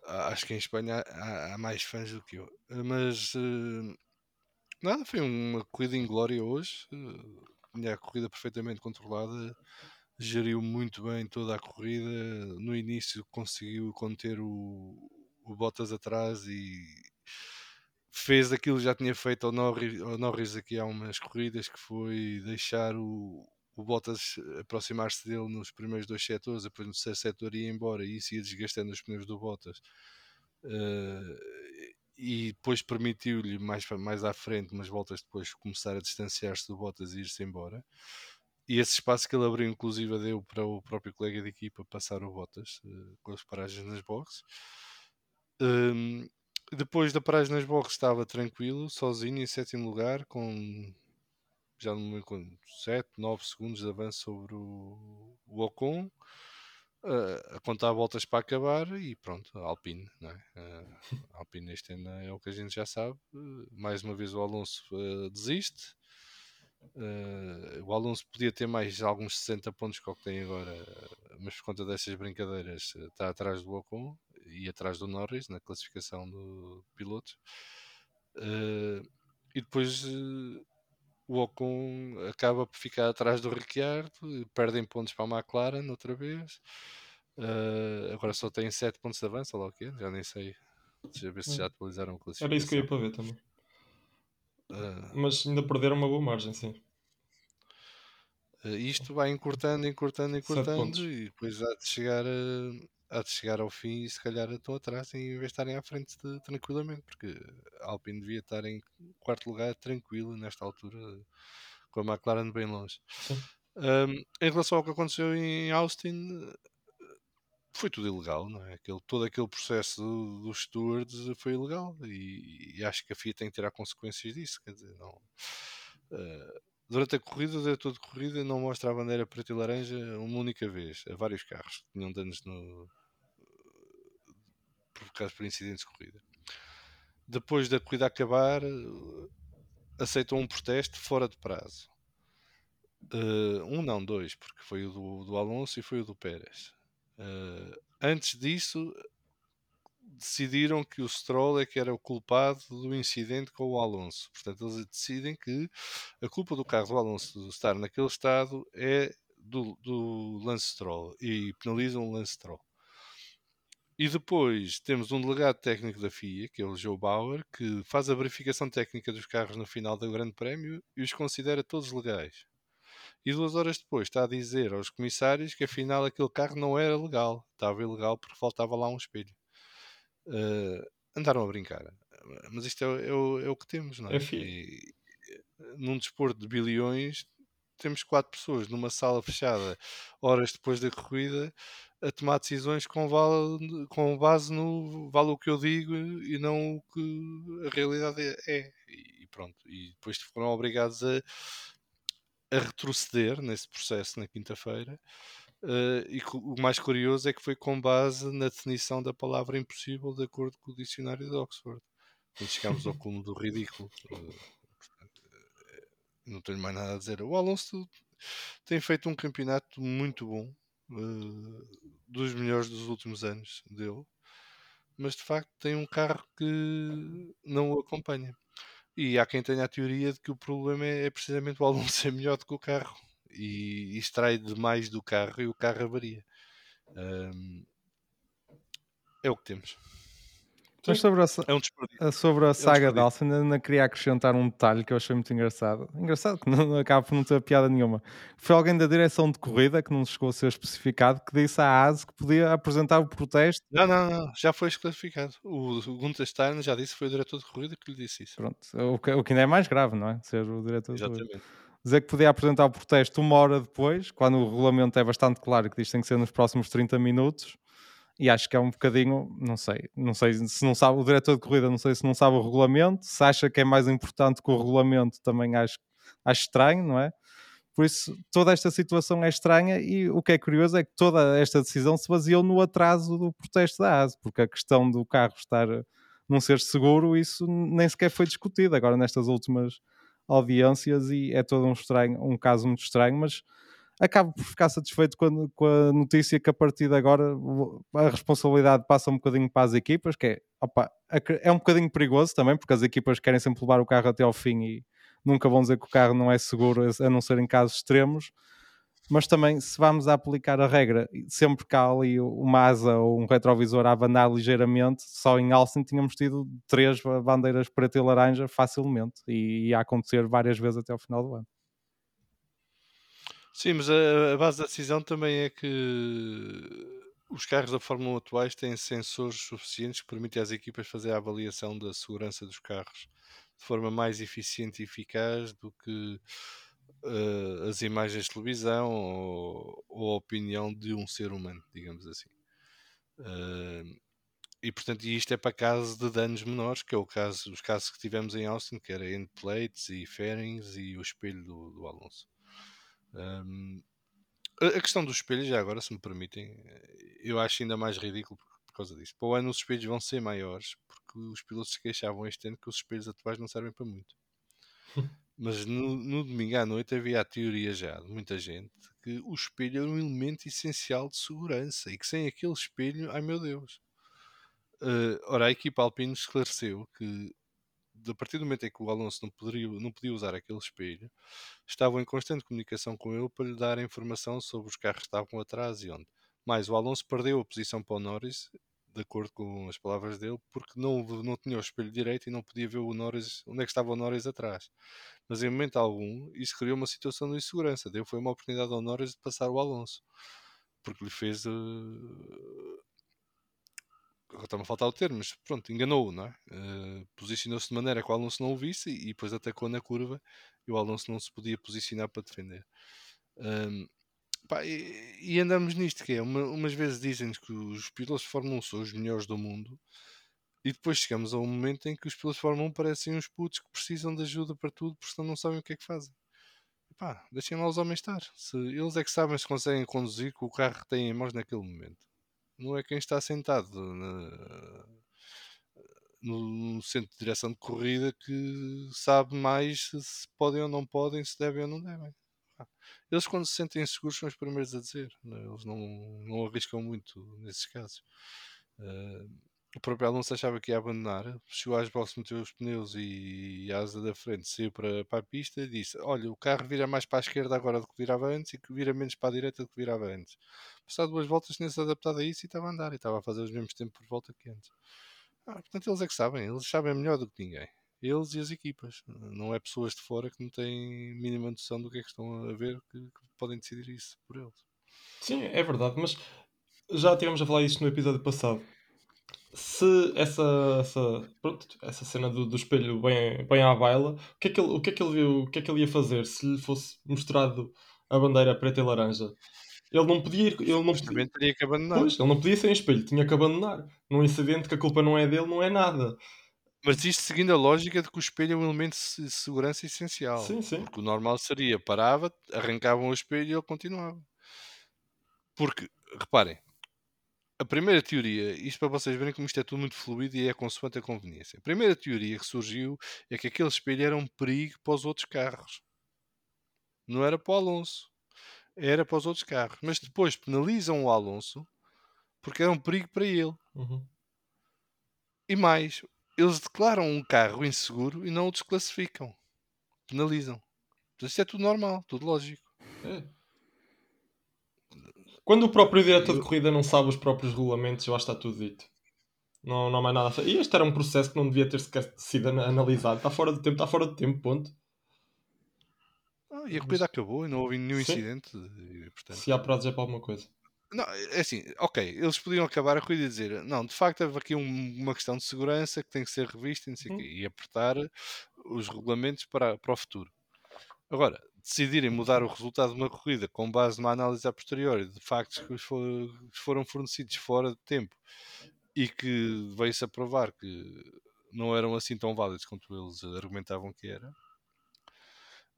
acho que em Espanha há, há, mais fãs do que eu. Mas uh, nada, foi uma corrida em glória hoje. Uh, tinha a corrida perfeitamente controlada, geriu muito bem toda a corrida. No início conseguiu conter o, o Bottas atrás e fez aquilo que já tinha feito ao Norris, ao Norris aqui há umas corridas, que foi deixar o, o Bottas aproximar-se dele nos primeiros dois setores, depois no terceiro setor ia embora e isso ia desgastando os pneus do Bottas. Uh, e depois permitiu-lhe mais, mais à frente, umas voltas depois, começar a distanciar-se do Bottas e ir-se embora. E esse espaço que ele abriu, inclusive, deu para o próprio colega de equipa passar o Bottas uh, com as paragens nas boxes. Um, depois da paragem nas boxes estava tranquilo, sozinho, em sétimo lugar, com já não me lembro 7, 9 segundos de avanço sobre o, o Ocon, uh, a contar voltas para acabar e pronto, Alpine, não é? Uh, Alpine este ano é o que a gente já sabe. Uh, mais uma vez o Alonso desiste. o Alonso podia ter mais alguns 60 pontos que o que tem agora, mas por conta dessas brincadeiras está atrás do Ocon e atrás do Norris na classificação do piloto. E depois o Ocon acaba por ficar atrás do Ricciardo, perdem pontos para a McLaren outra vez. Uh, agora só tem 7 pontos de avanço, lá o quê? Já nem sei. Deixa eu ver se já atualizaram a classificação. Era isso que eu ia para ver também. Mas ainda perderam uma boa margem, sim. isto vai encurtando, encurtando, encurtando e depois há de chegar a de chegar ao fim e se calhar estão atrás em vez de estarem à frente de, tranquilamente, porque a Alpine devia estar em quarto lugar tranquilo nesta altura, com a McLaren bem longe. Um, em relação ao que aconteceu em Austin, foi tudo ilegal, não é? Aquele, todo aquele processo dos stewards foi ilegal e, e, acho que a FIA tem que tirar consequências disso. Quer dizer, não. Uh, durante a corrida, durante toda a corrida, não mostra a bandeira preta e laranja uma única vez, a vários carros que tinham danos no, provocados por incidentes de corrida. Depois da corrida acabar, aceitou um protesto fora de prazo. Uh, um não, dois, porque foi o do, do, Alonso e foi o do Pérez. Uh, antes disso, decidiram que o Stroll é que era o culpado do incidente com o Alonso. Portanto, eles decidem que a culpa do carro do Alonso estar naquele estado é do, do Lance Stroll e penalizam o Lance Stroll. E depois temos um delegado técnico da FIA, que é o Joe Bauer, que faz a verificação técnica dos carros no final do Grande Prémio e os considera todos legais. E duas horas depois está a dizer aos comissários que afinal aquele carro não era legal, estava ilegal porque faltava lá um espelho. Uh, andaram a brincar. Mas isto é, é, o, é o, que temos, não é? é e, num desporto de bilhões, temos quatro pessoas numa sala fechada horas depois da corrida a tomar decisões com, com base no vale o que eu digo e não o que a realidade é. é. E pronto. E depois foram obrigados a, a retroceder nesse processo na quinta-feira. Uh, e o mais curioso é que foi com base na definição da palavra impossível de acordo com o dicionário de Oxford. Quando chegámos ao cúmulo do ridículo. Uh, não tenho mais nada a dizer. O Alonso tem feito um campeonato muito bom uh, dos melhores dos últimos anos dele, mas de facto tem um carro que não o acompanha. E há quem tenha a teoria de que o problema é, é precisamente o Alonso ser melhor do que o carro. e, e extrai demais do carro e o carro avaria. Um, é o que temos. Mas sobre a, É um a- sobre a saga de desperdício. Alcin, ainda queria acrescentar um detalhe que eu achei muito engraçado. Engraçado que não acaba por não ter piada nenhuma. Foi alguém da direção de corrida, que não chegou a ser especificado, que disse à ASE que podia apresentar o protesto. Não, não, não, já foi esclassificado. O, o Gunther Steiner já disse, foi o diretor de corrida que lhe disse isso. Pronto, o que, o que ainda é mais grave, não é? Ser o diretor de corrida. Exatamente. Dizer que podia apresentar o protesto uma hora depois, quando o regulamento é bastante claro que diz que tem que ser nos próximos 30 minutos. E acho que é um bocadinho, não sei, não sei se não sabe, o diretor de corrida não sei se não sabe o regulamento, se acha que é mais importante que o regulamento, também acho, acho estranho, não é? Por isso, toda esta situação é estranha e o que é curioso é que toda esta decisão se baseou no atraso do protesto da ASE, porque a questão do carro estar não ser seguro, isso nem sequer foi discutido agora nestas últimas audiências e é todo um estranho, um caso muito estranho, mas acabo por ficar satisfeito com a, com a notícia que a partir de agora a responsabilidade passa um bocadinho para as equipas, que é, opa, é um bocadinho perigoso também, porque as equipas querem sempre levar o carro até ao fim e nunca vão dizer que o carro não é seguro, a não ser em casos extremos. Mas também, se vamos a aplicar a regra, sempre que há ali uma asa ou um retrovisor a abanar ligeiramente, só em Alcin tínhamos tido três ba- bandeiras preta e laranja facilmente e ia acontecer várias vezes até ao final do ano. Sim, mas a, a base da decisão também é que os carros da Fórmula 1 atuais têm sensores suficientes que permitem às equipas fazer a avaliação da segurança dos carros de forma mais eficiente e eficaz do que eh, as imagens de televisão ou, ou a opinião de um ser humano, digamos assim. Eh, e portanto, isto é para caso de danos menores, que é o caso, os casos que tivemos em Austin, que era end plates e fairings e o espelho do, do Alonso. Um, a questão dos espelhos, já agora, se me permitem, eu acho ainda mais ridículo por, por causa disso. Para o ano os espelhos vão ser maiores, porque os pilotos se queixavam este ano que os espelhos atuais não servem para muito. Mas no, no domingo à noite havia a teoria já de muita gente que o espelho era um elemento essencial de segurança e que sem aquele espelho, ai meu Deus. Eh, ora, a equipa Alpine esclareceu que a partir do momento em que o Alonso não poderia, não podia usar aquele espelho, estavam em constante comunicação com ele para lhe dar informação sobre os carros que estavam atrás e onde. Mas o Alonso perdeu a posição para o Norris, de acordo com as palavras dele, porque não, não tinha o espelho direito e não podia ver o Norris, onde é que estava o Norris atrás. Mas em momento algum, isso criou uma situação de insegurança. Deu foi uma oportunidade ao Norris de passar o Alonso, porque lhe fez. agora está-me a faltar o termo, mas pronto, enganou-o, não é? Eh, Posicionou-se de maneira que o Alonso não o visse e depois atacou na curva e o Alonso não se podia posicionar para defender. Ahm, pá, e, e andamos nisto, que é, uma- umas vezes dizem-nos que os pilotos de Fórmula 1 são os melhores do mundo e depois chegamos a um momento em que os pilotos de Fórmula 1 parecem uns putos que precisam de ajuda para tudo porque senão não sabem o que é que fazem. Pá, deixem lá os homens estar. Se eles é que sabem se conseguem conduzir com o carro que têm em mãos naquele momento. Não é quem está sentado na- no, centro de direção de corrida que sabe mais se, podem ou não podem, se devem ou não devem. Eles quando se sentem seguros são os primeiros a dizer. né? Eles não, não arriscam muito nesses casos. Ah, o próprio Alonso achava que ia abandonar, chegou às boxes, meteu os pneus e a asa da frente saiu para, para a pista e disse: Olha, o carro vira mais para a esquerda agora do que virava antes e que vira menos para a direita do que virava antes. Passado duas voltas, tinha-se adaptado a isso e estava a andar e estava a fazer os mesmos tempos por volta que antes. Ah, portanto, eles é que sabem, eles sabem melhor do que ninguém. Eles e as equipas. Não é pessoas de fora que não têm mínima noção do que é que estão a ver que, que podem decidir isso por eles. Sim, é verdade, mas já tivemos a falar isto no episódio passado. Se essa, essa, pronto, essa cena do, do espelho bem, bem à baila, o que, é que ele, o, que é que ele viu, o que é que ele ia fazer se lhe fosse mostrado a bandeira preta e laranja? Ele não podia ir, ele não podia, teria que abandonar. pois, ele não podia ser em espelho, tinha que abandonar. Num incidente que a culpa não é dele, não é nada. Mas isto seguindo a lógica de que o espelho é um elemento de segurança essencial. Sim, sim. Porque o normal seria, parava, arrancavam o espelho e ele continuava. Porque, reparem, a primeira teoria, isto para vocês verem como isto é tudo muito fluido e é consoante a conveniência. A primeira teoria que surgiu é que aquele espelho era um perigo para os outros carros. Não era para o Alonso. Era para os outros carros. Mas depois penalizam o Alonso porque era um perigo para ele. Uhum. E mais, eles declaram um carro inseguro e não o desclassificam. Penalizam. Portanto, isto é tudo normal, tudo lógico. É. Quando o próprio diretor de corrida não sabe os próprios regulamentos, que está tudo dito. Não, não há mais nada a fazer. E este era um processo que não devia ter sequer sido ana- analisado. Está fora do tempo, está fora do tempo, ponto. Ah, e a corrida acabou e não houve nenhum Sim. incidente. e, portanto, Se há prazos é para alguma coisa. Não, é assim, ok, eles podiam acabar a corrida e dizer, não, de facto houve aqui um- uma questão de segurança que tem que ser revista e não sei o quê, e apertar os regulamentos para, para o futuro. Agora, decidirem mudar o resultado de uma corrida com base numa análise a posteriori de factos que lhes foram fornecidos fora de tempo e que veio-se a provar que não eram assim tão válidos quanto eles argumentavam que era.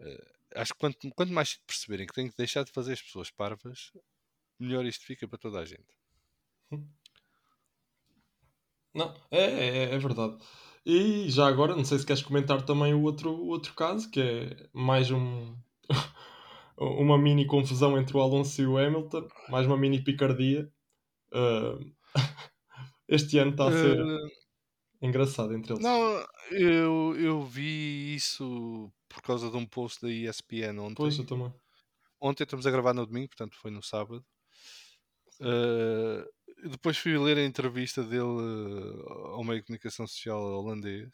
eh, acho que quanto, quanto mais perceberem que têm que deixar de fazer as pessoas parvas, melhor isto fica para toda a gente. Não, é, é, é verdade. E já agora, não sei se queres comentar também o outro, o outro caso, que é mais um, uma mini confusão entre o Alonso e o Hamilton, mais uma mini picardia. Ah, este ano está a ser Eh, engraçado entre eles. não, eu, eu vi isso por causa de um post da ESPN ontem. Pois, eu também. Ontem estamos a gravar no domingo, portanto foi no sábado. Eh, depois fui ler a entrevista dele eh, ao meio de comunicação social holandês.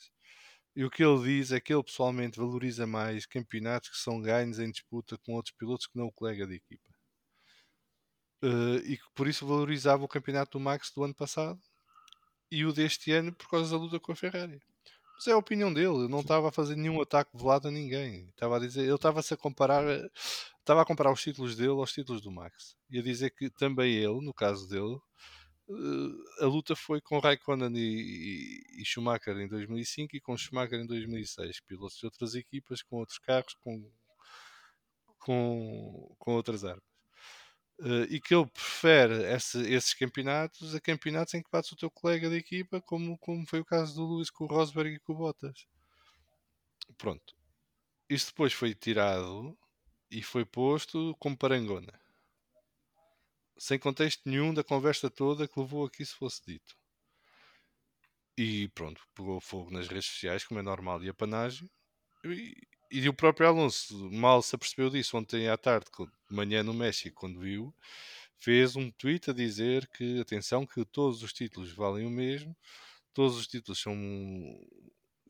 E o que ele diz é que ele pessoalmente valoriza mais campeonatos que são ganhos em disputa com outros pilotos que não o colega de equipa. Eh, e que por isso valorizava o campeonato do Max do ano passado e o deste ano por causa da luta com a Ferrari. Mas é a opinião dele, ele não estava a fazer nenhum ataque velado a ninguém. Estava a dizer, ele estava-se a comparar, eh, estava a comparar os títulos dele aos títulos do Max. E a dizer que também ele, no caso dele, a luta foi com Raikkonen e, e, Schumacher em 2005 e com Schumacher em 2006. Pilotos de outras equipas, com outros carros, com, com, com outras armas. Eh, e que ele prefere esse- esses campeonatos a campeonatos em que bates o teu colega de equipa, como, como foi o caso do Lewis com o Rosberg e com o Bottas. Pronto. Isso depois foi tirado e foi posto como parangona. Sem contexto nenhum da conversa toda que levou a que isso fosse dito. E pronto, pegou fogo nas redes sociais, como é normal, e a panagem. E, e o próprio Alonso mal se apercebeu disso ontem à tarde, de manhã no México, quando viu, fez um tweet a dizer que, atenção, que todos os títulos valem o mesmo, todos os títulos são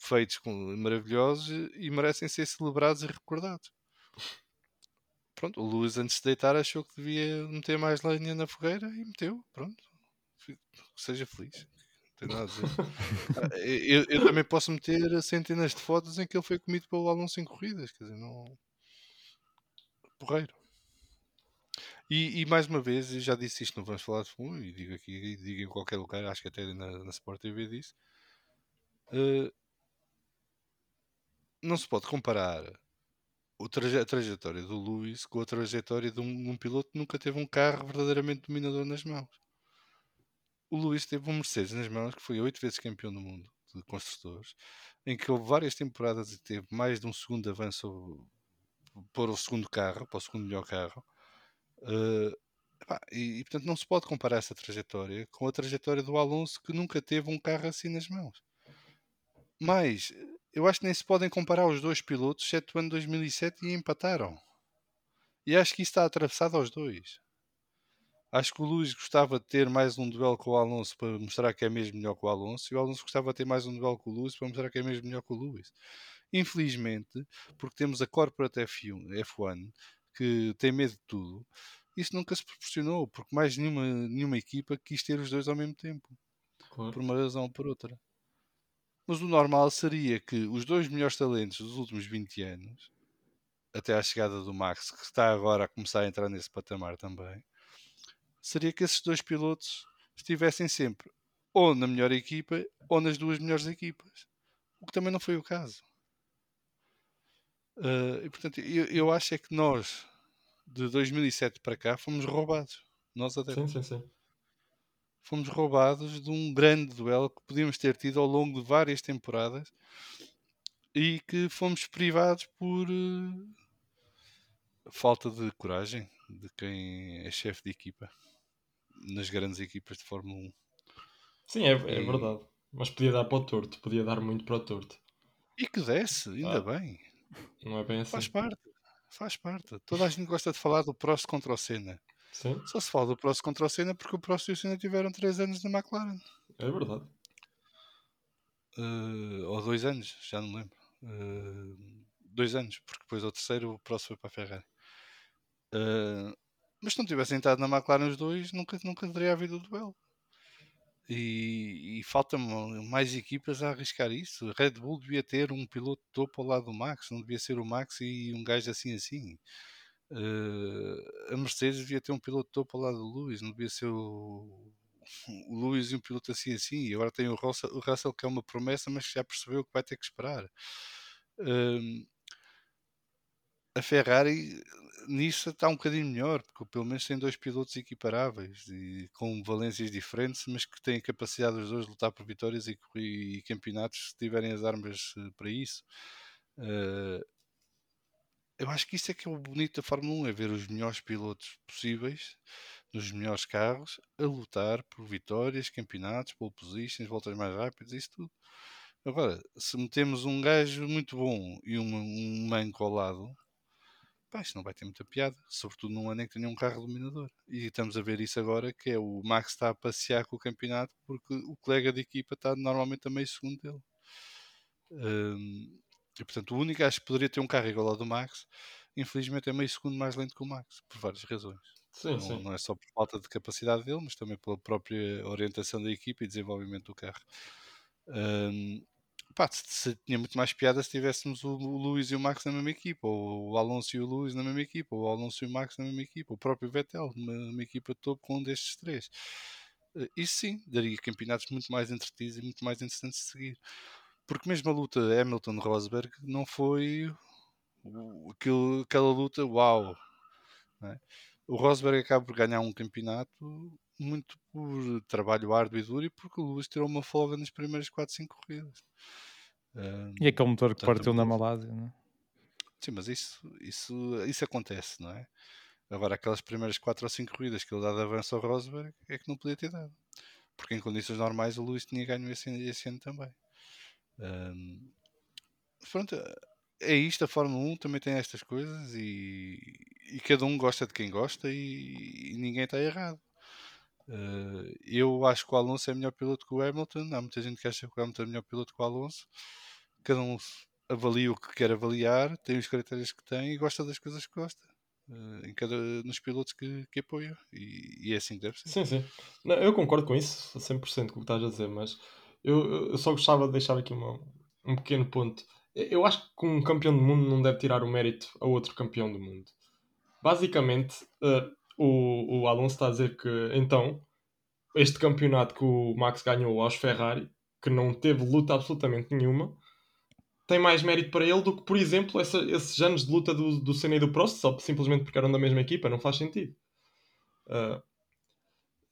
feitos com, maravilhosos e merecem ser celebrados e recordados. Pronto, o Luís antes de deitar achou que devia meter mais lenha na fogueira e meteu, pronto. Seja feliz. Não tem nada a dizer. Ah, eu, eu também posso meter centenas de fotos em que ele foi comido pelo Alonso em corridas, quer dizer, não. Porreiro. E, e mais uma vez, eu já disse isto, não vamos falar de fundo, e digo aqui, e digo em qualquer lugar, acho que até na, na Sport TV disse. eh, não se pode comparar traje- a trajetória do Lewis com a trajetória de um, um piloto que nunca teve um carro verdadeiramente dominador nas mãos. O Lewis teve um Mercedes nas mãos que foi oito vezes campeão do mundo de construtores, em que houve várias temporadas e teve mais de um segundo avanço para o segundo carro, para o segundo melhor carro. Pá, e, e, portanto não se pode comparar essa trajetória com a trajetória do Alonso que nunca teve um carro assim nas mãos. Mas eu acho que nem se podem comparar os dois pilotos, exceto o ano 2007 e empataram. E acho que isso está atravessado aos dois. Acho que o Luís gostava de ter mais um duelo com o Alonso para mostrar que é mesmo melhor que o Alonso, e o Alonso gostava de ter mais um duelo com o Luís para mostrar que é mesmo melhor que o Luís. Infelizmente, porque temos a Corporate F1, F1 que tem medo de tudo, isso nunca se proporcionou, porque mais nenhuma, nenhuma equipa quis ter os dois ao mesmo tempo, Claro. por uma razão ou por outra. Mas o normal seria que os dois melhores talentos dos últimos 20 anos, até à chegada do Max, que está agora a começar a entrar nesse patamar também, seria que esses dois pilotos estivessem sempre ou na melhor equipa ou nas duas melhores equipas. O que também não foi o caso. Uh, e portanto, eu, eu acho é que nós, de 2007 para cá, fomos roubados. Nós adeptos. Sim, sim, sim. Fomos roubados de um grande duelo que podíamos ter tido ao longo de várias temporadas e que fomos privados por uh, falta de coragem de quem é chefe de equipa nas grandes equipas de Fórmula 1. Sim, é, é E- verdade. Mas podia dar para o torto, podia dar muito para o torto. E que desce, ainda Ah. bem. Não é bem assim. Faz parte. Faz parte. Toda a gente gosta de falar do Prost contra o Senna. Sim, Só se fala do Prost contra o Senna porque o Prost e o Senna tiveram 3 anos na McLaren. é verdade. Eh, ou 2 anos, já não lembro. Eh, dois anos, porque depois ao terceiro o Prost foi para a Ferrari. Eh, mas se não tivessem estado na McLaren os dois, nunca, nunca teria havido o duelo. E, e falta mais equipas a arriscar isso. A Red Bull devia ter um piloto topo ao lado do Max, não devia ser o Max e um gajo assim assim. Uh, a Mercedes devia ter um piloto topo ao lado do Lewis, não devia ser o, o Lewis e um piloto assim assim. E agora tem o Russell, o Russell, que é uma promessa, mas já percebeu que vai ter que esperar. Uh, a Ferrari nisso está um bocadinho melhor, porque pelo menos tem dois pilotos equiparáveis e com valências diferentes, mas que têm a capacidade dos dois de lutar por vitórias e, e campeonatos se tiverem as armas eh, para isso. Uh, eu acho que isso é que é o bonito da Fórmula 1, é ver os melhores pilotos possíveis, nos melhores carros, a lutar por vitórias, campeonatos, pole positions, voltas mais rápidas, isso tudo. Agora, se metemos um gajo muito bom e um, um manco ao lado, pá, isto não vai ter muita piada, sobretudo num ano em que tenha um carro dominador. E estamos a ver isso agora, que é o Max está a passear com o campeonato porque o colega de equipa está normalmente a meio segundo dele. Um, e portanto, o único acho que poderia ter um carro igual ao do Max, infelizmente é meio segundo mais lento que o Max, por várias razões. Sim, não, sim. não é só por falta de capacidade dele, mas também pela própria orientação da equipa e desenvolvimento do carro. Um, pá, se, tinha muito mais piada se tivéssemos o, o Luís e o Max na mesma equipa, ou o Alonso e o Luís na mesma equipa, ou o Alonso e o Max na mesma equipa, o próprio Vettel numa, equipa de topo com um destes três. Uh, isso sim, daria campeonatos muito mais entretidos e muito mais interessantes de seguir. Porque mesmo a luta Hamilton-Rosberg não foi aquilo, aquela luta uau. É? O Rosberg acaba por ganhar um campeonato muito por trabalho árduo e duro e porque o Lewis tirou uma folga nas primeiras 4, 5 corridas. Um, e aquele motor que partiu na Malásia, não é? Sim, mas isso, isso, isso acontece, não é? Agora, aquelas primeiras 4 ou 5 corridas que ele dá de avanço ao Rosberg é que não podia ter dado. Porque em condições normais o Lewis tinha ganho esse, esse ano também. Um, pronto, é isto, a Fórmula 1 também tem estas coisas e, e cada um gosta de quem gosta e, e ninguém está errado. Uh, eu acho que o Alonso é melhor piloto que o Hamilton. Há muita gente que acha que o Hamilton é melhor piloto que o Alonso. Cada um avalia o que quer avaliar, tem os critérios que tem e gosta das coisas que gosta. Uh, em cada, nos pilotos que, que apoia e, e, é assim que deve ser. Sim, sim. Não, eu concordo com isso, 100% com o que estás a dizer, mas eu, eu só gostava de deixar aqui uma, um pequeno ponto. Eu acho que um campeão do mundo não deve tirar o mérito a outro campeão do mundo. Basicamente, uh, o, o Alonso está a dizer que então este campeonato que o Max ganhou aos Ferrari, que não teve luta absolutamente nenhuma, tem mais mérito para ele do que, por exemplo, essa, esses anos de luta do, do Senna e do Prost, só simplesmente porque eram da mesma equipa, não faz sentido. Uh,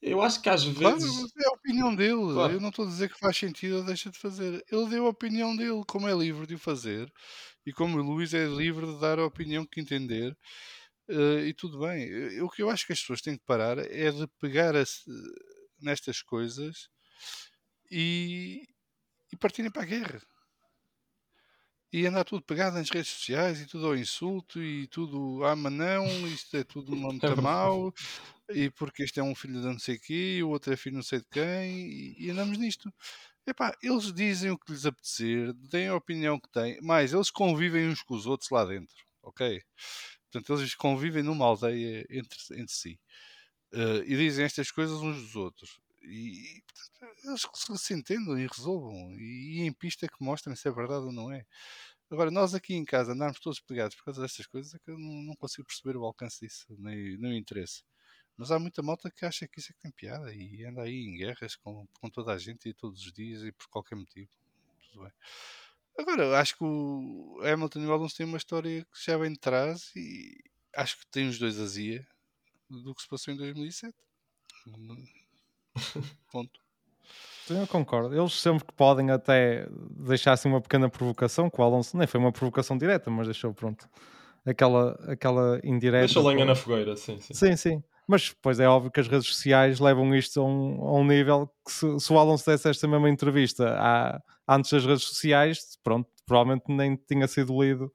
eu acho que às vezes. Claro, opinião dele. Claro. Eu não estou a dizer que faz sentido ou deixa de fazer. Ele deu a opinião dele, como é livre de o fazer, e como o Luís é livre de dar a opinião que entender. Uh, e tudo bem. O que eu acho que as pessoas têm que parar é de pegar a, nestas coisas e, e partirem para a guerra. E andar tudo pegado nas redes sociais e tudo ao insulto e tudo, ah, mas não, isto é tudo muito é mau, e porque este é um filho de não sei quê, o outro é filho não sei de quem, e, e andamos nisto. Epá, eles dizem o que lhes apetecer, têm a opinião que têm, mas eles convivem uns com os outros lá dentro, ok? Portanto, eles convivem numa aldeia entre, entre si. Uh, e dizem estas coisas uns dos outros. E, portanto, eles se, se entendam e resolvam. E, e, em pista que mostrem se é verdade ou não é. Agora, nós aqui em casa andarmos todos pegados por causa destas coisas é que eu não, não consigo perceber o alcance disso, nem, nem o interesse. Mas há muita malta que acha que isso é que tem piada e anda aí em guerras com, com toda a gente e todos os dias e por qualquer motivo. Tudo bem. Agora, acho que o Hamilton e o Alonso têm uma história que já vem de trás e acho que tem os dois azia do que se passou em 2007. Ponto. Eu concordo. Eles sempre que podem até deixar assim uma pequena provocação, que o Alonso nem foi uma provocação direta, mas deixou pronto aquela, aquela indireta. Deixa lenha na fogueira, sim, sim. Sim, sim. Mas depois é óbvio que as redes sociais levam isto a um, a um nível que se, se, o Alonso desse esta mesma entrevista à, antes das redes sociais, pronto, provavelmente nem tinha sido lido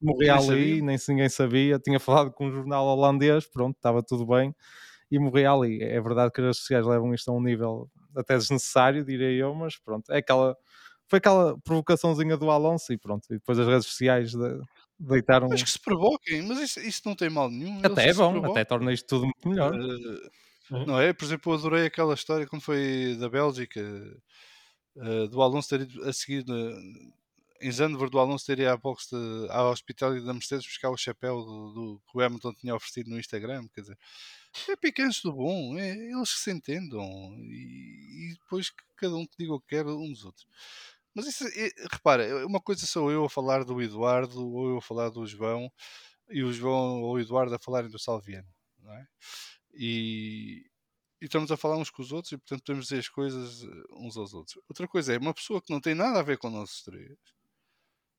morri ali, nem se ninguém sabia. Tinha falado com um jornal holandês, pronto, estava tudo bem e morri ali. É verdade que as redes sociais levam isto a um nível até desnecessário, diria eu, mas pronto, é aquela. Foi aquela provocaçãozinha do Alonso e pronto. E depois as redes sociais de, deitaram. Mas que se provoquem, mas isso, isso não tem mal nenhum. Até é bom, até torna isto tudo muito melhor. Uh, não é? Por exemplo, eu adorei aquela história quando foi da Bélgica, uh, do Alonso ter ido a seguir em Zandvoort do Alonso ter ido à box de, ao hospital da Mercedes buscar o chapéu do, do, que o Hamilton tinha oferecido no Instagram. Quer dizer, é picantes do bom, é, eles que se entendam e, e, depois que cada um que diga o que quer uns dos outros. Mas isso, repara, uma coisa sou eu a falar do Eduardo ou eu a falar do João e o João ou o Eduardo a falarem do Salviano, não é? E, e estamos a falar uns com os outros e portanto podemos dizer as coisas eh, uns aos outros. Outra coisa é uma pessoa que não tem nada a ver com nós três,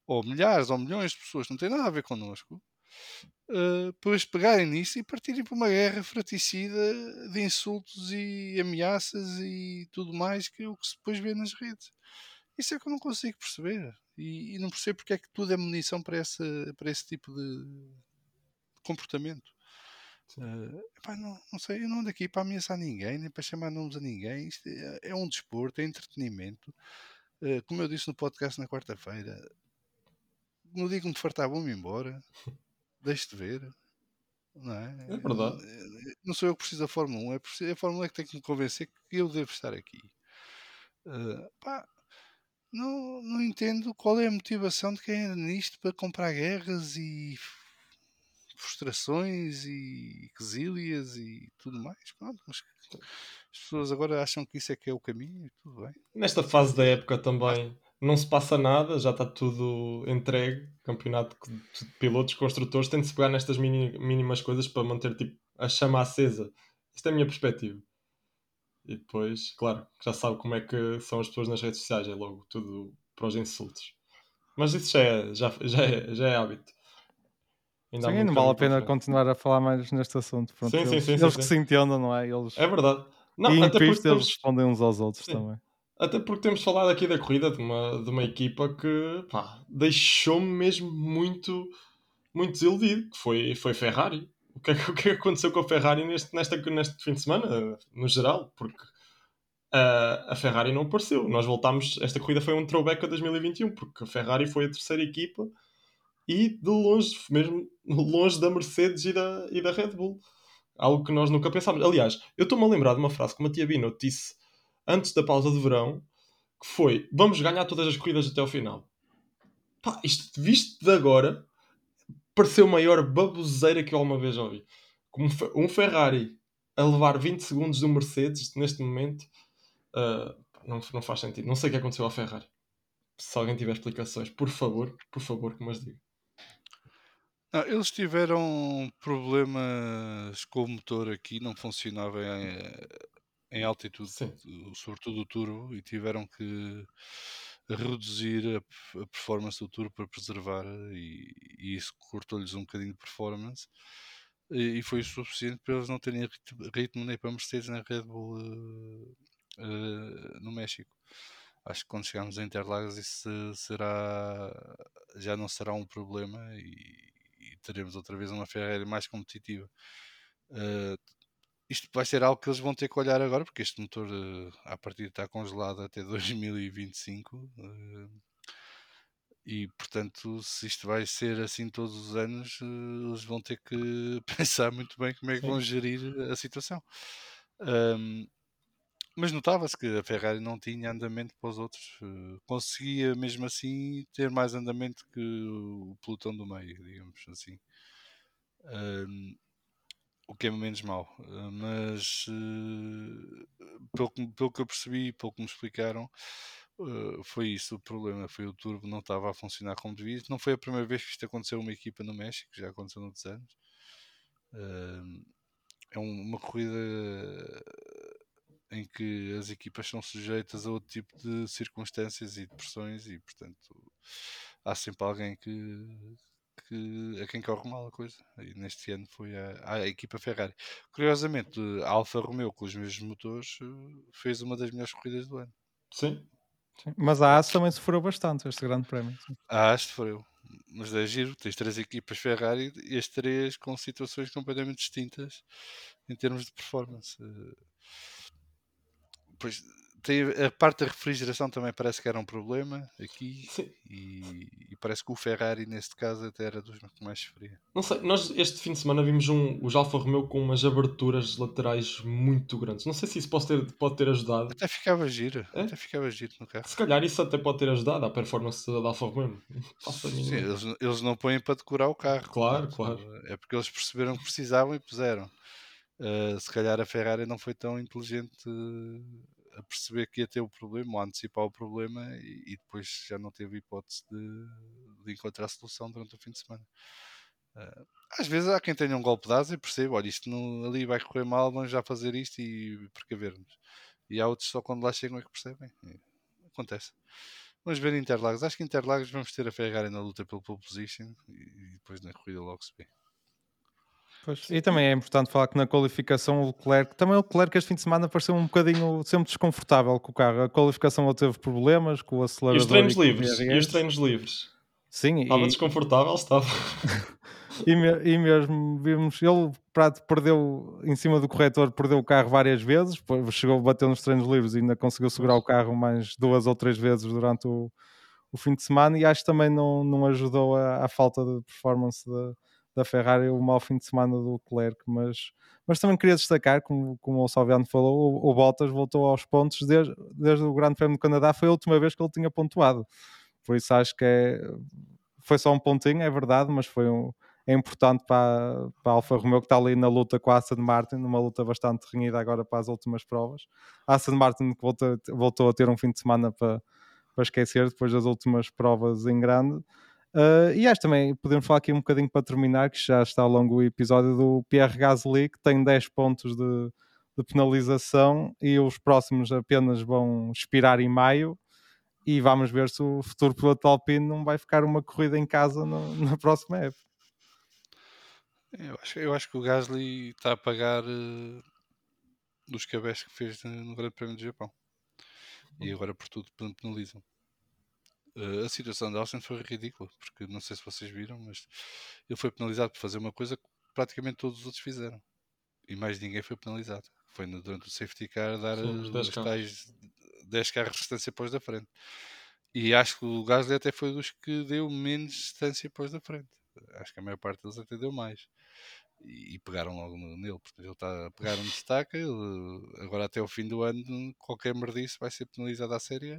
ou milhares ou milhões de pessoas que não têm nada a ver connosco, uh, depois pegarem nisso e partirem para uma guerra fraticida de insultos e ameaças e tudo mais que é o que se depois vê nas redes. Isso é que eu não consigo perceber. E, e não percebo porque é que tudo é munição para esse, para esse tipo de comportamento. Uh, epá, não, não sei, eu não ando aqui para ameaçar ninguém, nem para chamar nomes a ninguém. Isto é, é um desporto, é entretenimento. Uh, como eu disse no podcast na quarta-feira, no dia que me fartar, vou-me embora. Deixe de ver. Não é? é verdade. Não sou eu que preciso da Fórmula 1, é a Fórmula 1 é que tem que me convencer que eu devo estar aqui. Uh, pá, não, não entendo qual é a motivação de quem anda nisto para comprar guerras e frustrações e quesílias e tudo mais. Pronto, mas as pessoas agora acham que isso é que é o caminho e tudo bem. Nesta fase da época também não se passa nada, já está tudo entregue. Campeonato de pilotos, construtores, tem de se pegar nestas mínimas coisas para manter tipo, a chama acesa. Isto é a minha perspectiva. E depois, claro, já sabe como é que são as pessoas nas redes sociais, é logo tudo para os insultos. Mas isso já é, já, já é, já é hábito. Ainda sim, não vale a pena continuar a falar mais neste assunto. Pronto, sim, eles, sim, sim, eles que se entendam, não é? Eles... É verdade. Não, e até porque eles respondem uns aos outros também. Até porque temos falado aqui da corrida de uma, de uma equipa que deixou-me mesmo muito, muito desiludido, que foi, foi Ferrari. O que, é, o que é aconteceu com a Ferrari neste, nesta, neste fim de semana, no geral? Porque a, a Ferrari não apareceu. Nós voltámos, esta corrida foi um throwback a 2021, porque a Ferrari foi a terceira equipa e de longe, mesmo longe da Mercedes e da, e da Red Bull. Algo que nós nunca pensámos. Aliás, eu estou-me a lembrar de uma frase que Matia Binotto disse antes da pausa de verão, que foi: vamos ganhar todas as corridas até ao final. Pá, isto visto de agora, pareceu a maior baboseira que eu alguma vez ouvi. Como um Ferrari a levar 20 segundos do Mercedes neste momento, uh, não, não faz sentido. Não sei o que aconteceu ao Ferrari. Se alguém tiver explicações, por favor, por favor, que me as diga. Não, eles tiveram problemas com o motor aqui, não funcionava em, em altitude, Sim. sobretudo o turbo, e tiveram que reduzir a, a performance do turbo para preservar, e, e isso cortou-lhes um bocadinho de performance. E, e, foi o suficiente para eles não terem ritmo nem para Mercedes nem Red Bull uh, uh, no México. Acho que quando chegarmos a Interlagos isso será já não será um problema e, e teremos outra vez uma Ferrari mais competitiva. Uh, isto vai ser algo que eles vão ter que olhar agora, porque este motor uh, à partida está congelado até 2025. Uh, e portanto, se isto vai ser assim todos os anos, uh, eles vão ter que pensar muito bem como é que Sim. vão gerir a situação. Um, mas notava-se que a Ferrari não tinha andamento para os outros, conseguia mesmo assim ter mais andamento que o pelotão do meio, digamos assim. Um, o que é menos mal. Eh, mas uh, pelo, que, pelo que eu percebi, pelo que me explicaram, uh, foi isso o problema. Foi o turbo não estava a funcionar como devia. Não foi a primeira vez que isto aconteceu a uma equipa no México, já aconteceu noutros anos. É um, uma corrida em que as equipas são sujeitas a outro tipo de circunstâncias e de pressões e portanto há sempre alguém que, que, a quem corre mal a coisa. E neste ano foi a, a equipa Ferrari. Curiosamente, a Alfa Romeo, com os mesmos motores, fez uma das melhores corridas do ano. Sim. Sim. Mas a Haas também sofreu bastante este grande prémio. A Haas sofreu. mas é giro, tens três equipas Ferrari e as três com situações completamente distintas em termos de performance. Eh, Pois tem a parte da refrigeração também parece que era um problema aqui e, e parece que o Ferrari neste caso até era dos que mais sofria. Não sei, nós este fim de semana vimos um, os Alfa Romeo com umas aberturas laterais muito grandes. Não sei se isso pode ter, pode ter ajudado. Até ficava giro, É? até ficava giro no carro. Se calhar isso até pode ter ajudado à performance da Alfa Romeo. Sim, eles, eles não põem para decorar o carro. Claro, claro. É porque eles perceberam que precisavam e puseram. Uh, se calhar a Ferrari não foi tão inteligente a perceber que ia ter o problema, ou a antecipar o problema, e, e depois já não teve hipótese de, de encontrar solução durante o fim de semana. Uh, às vezes há quem tenha um golpe de asa e perceba, olha, isto não, ali vai correr mal, vamos já fazer isto e precaver-nos. E há outros só quando lá chegam é que percebem. E acontece. Vamos ver Interlagos. Acho que Interlagos vamos ter a Ferrari na luta pelo pole position e depois na corrida logo se vê. Pois, E também é importante falar que na qualificação o Leclerc, também o Leclerc este fim de semana pareceu um bocadinho sempre desconfortável com o carro. A qualificação ele teve problemas com o E acelerador. os treinos com o livres? E os treinos livres? Sim, Estava e, desconfortável? Estava. e, me- e mesmo vimos, ele prato, perdeu em cima do corretor, perdeu o carro várias vezes, chegou a bater nos treinos livres e ainda conseguiu segurar o carro mais duas ou três vezes durante o, o fim de semana e acho que também não, não ajudou a- à falta de performance da, da Ferrari o mau fim de semana do Leclerc, mas, mas também queria destacar, como, como o Salviano falou, o, o Bottas voltou aos pontos desde, desde o Grande Prémio do Canadá, foi a última vez que ele tinha pontuado, por isso acho que é, foi só um pontinho, é verdade, mas foi um, é importante para, para a Alfa Romeo que está ali na luta com a Aston Martin, numa luta bastante renhida agora para as últimas provas. A Aston Martin que voltou, voltou a ter um fim de semana para, para esquecer depois das últimas provas em grande. Uh, e acho também, podemos falar aqui um bocadinho para terminar, que já está ao longo do episódio do Pierre Gasly, que tem 10 pontos de, de penalização e os próximos apenas vão expirar em maio. E vamos ver se o futuro piloto Alpine não vai ficar uma corrida em casa no- na próxima época. Eu acho, eu acho que o Gasly está a pagar eh, dos cabés que fez no Grande Prémio do Japão. E agora por tudo pen- penalizam. A situação de Austin foi ridícula, porque não sei se vocês viram, mas ele foi penalizado por fazer uma coisa que praticamente todos os outros fizeram. E mais ninguém foi penalizado. Foi no- durante o safety car dar Sim, os 10 os carros. tais 10 carros de distância depois da frente. E acho que o Gasly até foi dos que deu menos distância depois da frente. Acho que a maior parte deles até deu mais. E, e pegaram logo no- nele. Portanto, ele está a pegar um destaque. Ele, agora até o fim do ano, qualquer merdice vai ser penalizado à série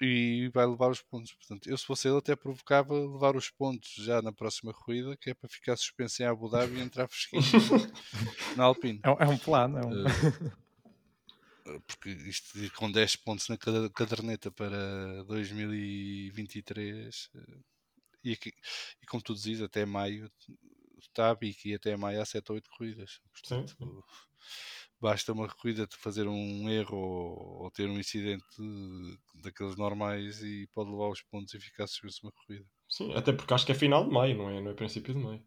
e vai levar os pontos. Portanto, eu se fosse ele até provocava levar os pontos já na próxima corrida, que é para ficar suspenso em Abu Dhabi e entrar fresquinho na Alpine. É, um- é um plano. É um... Eh, porque isto com 10 pontos na caderneta para 2023 eh, e, aqui- e como tu dizes, até maio está a bico e até maio há 7 ou 8 corridas. Sim, Portanto, basta uma corrida de fazer um erro ou, ter um incidente daqueles normais e pode levar os pontos e ficar suspenso uma corrida. Sim, até porque acho que é final de maio, não é? Não é princípio de maio.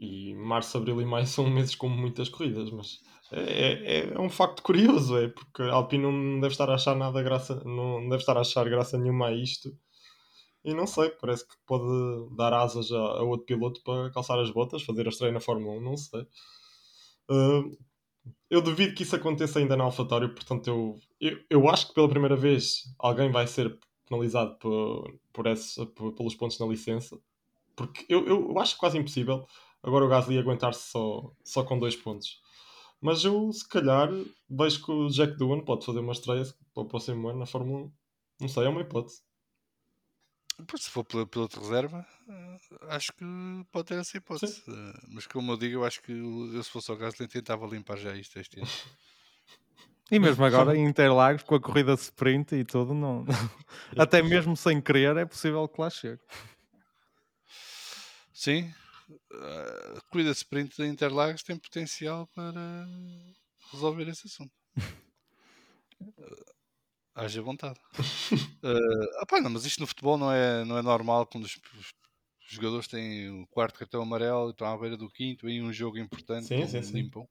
E março, abril e maio são meses com muitas corridas, mas é, é, é um facto curioso, é porque a Alpine não deve estar a achar nada graça, não deve estar a achar graça nenhuma a isto. E não sei, parece que pode dar asas a, a outro piloto para calçar as botas, fazer a estreia na Fórmula 1, não sei. Uh, eu duvido que isso aconteça ainda na AlphaTauri, portanto eu, eu, eu acho que pela primeira vez alguém vai ser penalizado por, por esse, por- pelos pontos na licença, porque eu, eu, eu acho quase impossível agora o Gasly aguentar-se só, só com dois pontos. Mas eu, se calhar, vejo que o Jack Doohan pode fazer uma estreia para o próximo ano na Fórmula 1. Não sei, é uma hipótese. Se for pela piloto de reserva, eh, acho que pode ter essa hipótese. Eh, Mas como eu digo, eu acho que eu, se fosse ao Gasly tentava limpar já isto este ano. E mesmo agora em Interlagos, com a corrida de sprint e tudo, não... até mesmo sem querer, é possível que lá chegue. Sim, eh, a corrida de sprint da Interlagos tem potencial para resolver esse assunto. Haja vontade. Eh, opá, não, mas isto no futebol não é, não é normal quando os, os jogadores têm o quarto cartão amarelo e estão à beira do quinto em um jogo importante Sim, sim, sim. limpam.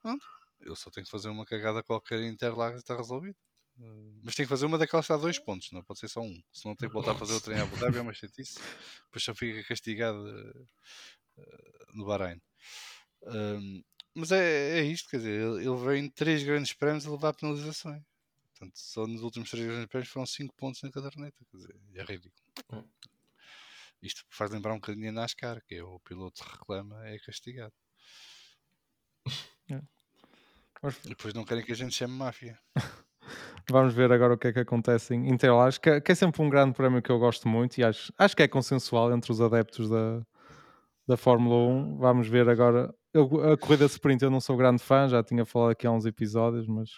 Pronto, eu só tenho que fazer uma cagada qualquer em Interlagos e está resolvido. Uh, mas tem que fazer uma daquelas que dá dois pontos, não pode ser só um. Se não tem que voltar a fazer o treino a Abu Dhabi, é uma chatice. Depois só fica castigado uh, no Bahrein. Um, mas é, é isto, quer dizer, ele, ele vem três grandes prémios a levar penalizações. Portanto, só nos últimos três grandes prémios foram 5 pontos na caderneta. Quer dizer, é ridículo. Hum. Isto faz lembrar um bocadinho a NASCAR, que é o piloto reclama, é castigado. É. Mas... Depois não querem que a gente chame máfia. Vamos ver agora o que é que acontece em Interlagos, que, que, é sempre um grande prémio que eu gosto muito e acho, acho que é consensual entre os adeptos da, da Fórmula 1. Vamos ver agora. Eu, a corrida sprint eu não sou grande fã, já tinha falado aqui há uns episódios, mas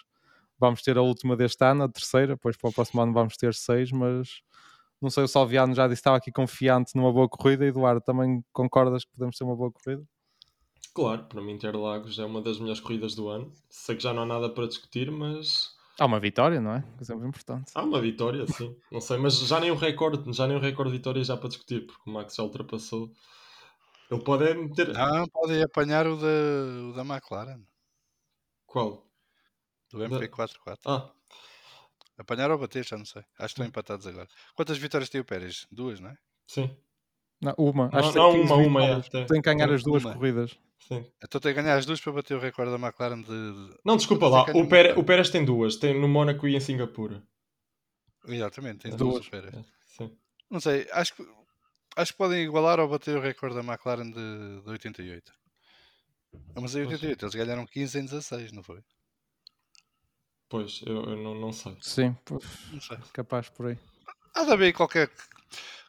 vamos ter a última deste ano, a terceira, depois para o próximo ano vamos ter seis, mas não sei, o Salviano já disse que estava aqui confiante numa boa corrida. Eduardo, também concordas que podemos ter uma boa corrida? Claro, para mim Interlagos é uma das melhores corridas do ano. Sei que já não há nada para discutir, mas Há uma vitória, não é? É sempre importante. Há uma vitória, sim. Não sei, mas já nem o recorde, já nem o recorde de vitória já para discutir, porque o Max já ultrapassou. Ele pode meter. Ah, pode apanhar o da, o da McLaren. Qual? Do MP44. Da... Ah. Apanhar ou bater, já não sei. Acho que estão empatados agora. Quantas vitórias tem o Pérez? Duas, não é? Sim. Não, uma. Acho não, não uma, uma, é. Tem, que ganhar as duas uma. corridas. Sim. Então tem que ganhar as duas para bater o recorde da McLaren de. Não, desculpa lá. O, Pérez, o Pérez tem duas. Tem no Mónaco e em Singapura. Exatamente, tem duas. duas. É, sim. Não sei, acho que, acho que podem igualar ou bater o recorde da McLaren de, de 88. Mas em 88 eles ganharam 15 em 16, não foi? Pois, eu, eu não, não sei. Sim, pois, não sei. capaz por aí. Há de haver qualquer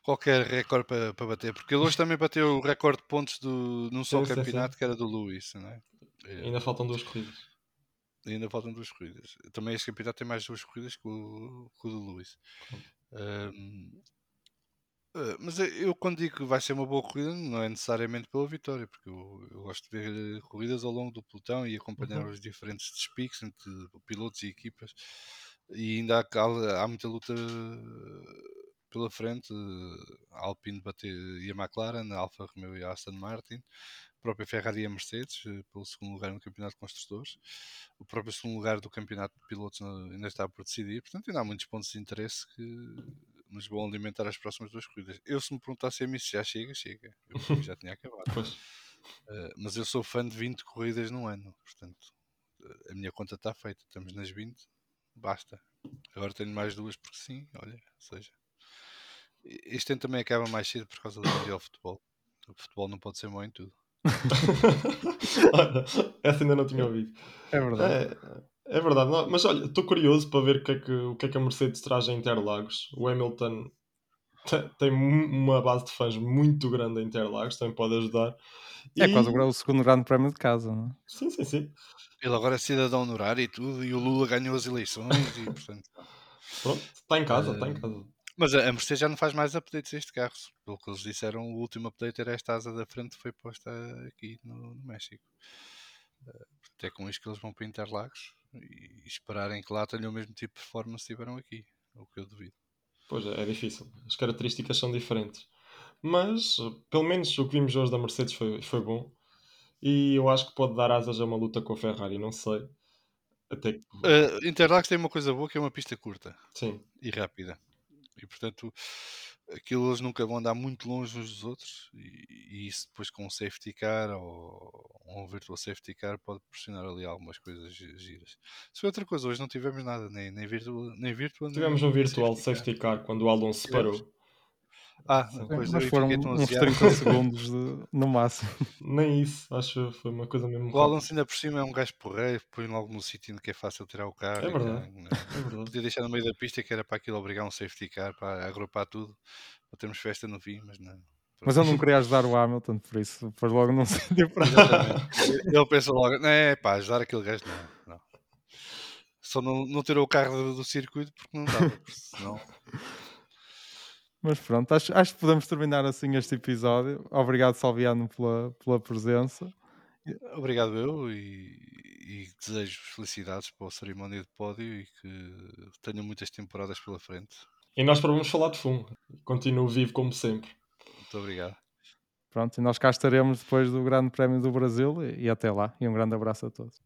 qualquer recorde para, para bater, porque ele hoje também bateu o recorde de pontos do, num só sim, campeonato sim. que era do Lewis, não é? Ainda faltam duas corridas. Ainda faltam duas corridas. Também este campeonato tem mais duas corridas que o, que o do Lewis. Um, eh, mas eu quando digo que vai ser uma boa corrida não é necessariamente pela vitória, porque eu, eu gosto de ver corridas ao longo do pelotão e acompanhar uhum. os diferentes despiques entre pilotos e equipas e ainda há, há muita luta pela frente, a Alpine bater, e a McLaren, a Alfa Romeo e a Aston Martin, a própria Ferrari e a Mercedes, eh, pelo segundo lugar no Campeonato de Construtores, o próprio segundo lugar do Campeonato de Pilotos ainda está por decidir, portanto ainda há muitos pontos de interesse que nos vão alimentar as próximas duas corridas. Eu se me perguntasse a mim se já chega, chega, eu já tinha acabado. Uh, mas eu sou fã de 20 corridas no ano, portanto eh, a minha conta está feita, estamos nas 20, basta. Agora tenho mais duas porque sim, olha, seja. Este ano também acaba mais cedo por causa do Mundial Futebol. O futebol não pode ser mau em tudo. olha, essa ainda não tinha ouvido. É verdade. É, é verdade. Não, mas olha, estou curioso para ver o que, é que, o que é que a Mercedes traz em Interlagos. O Hamilton tem uma base de fãs muito grande em Interlagos, também pode ajudar. É e... quase o segundo grande prémio de casa, não é? Sim, sim, sim. Ele agora é cidadão honorário e tudo, e o Lula ganhou as eleições e portanto. Pronto, está em casa, está uh... em casa. Mas a Mercedes já não faz mais updates a este carro. Pelo que eles disseram, o último update era esta asa da frente que foi posta aqui no, no México. Uh, é com isto que eles vão para Interlagos e, esperarem que lá tenham o mesmo tipo de performance que tiveram aqui. O que eu duvido. Pois é, é difícil. As características são diferentes. Mas, pelo menos, o que vimos hoje da Mercedes foi, foi bom. E eu acho que pode dar asas a uma luta com a Ferrari, não sei. Até que... Uh, Interlagos tem uma coisa boa que é uma pista curta Sim. e rápida. E portanto, aquilo eles nunca vão andar muito longe uns dos outros. E, e isso depois com um safety car ou um virtual safety car pode proporcionar ali algumas coisas giras. Se foi outra coisa, hoje não tivemos nada, nem, nem virtual, nem virtual Tivemos nem um virtual safety, car. car. quando o Alonso parou. Ah, depois mas foram uns 30 segundos de, no máximo. Nem isso, acho que foi uma coisa mesmo. O Alonso ainda por cima é um gajo porreiro, põe logo no sítio que é fácil tirar o carro. É verdade. Né? é verdade. Podia deixar no meio da pista que era para aquilo obrigar um safety car para agrupar tudo, para termos festa no fim, mas não. Mas ele não queria ajudar o Hamilton, por isso depois logo não sítio para. ele pensa logo, é pá, ajudar aquele gajo não. não. Só não, não tirou o carro do, do circuito porque não dava, senão. Mas pronto, acho, acho que podemos terminar assim este episódio. Obrigado, Salviano, pela, pela presença. Obrigado eu e, e desejo felicidades para a cerimónia de pódio e que tenham muitas temporadas pela frente. E nós vamos falar de fumo. Continuo vivo como sempre. Muito obrigado. Pronto, e nós cá estaremos depois do Grande Prémio do Brasil e, e até lá. E um grande abraço a todos.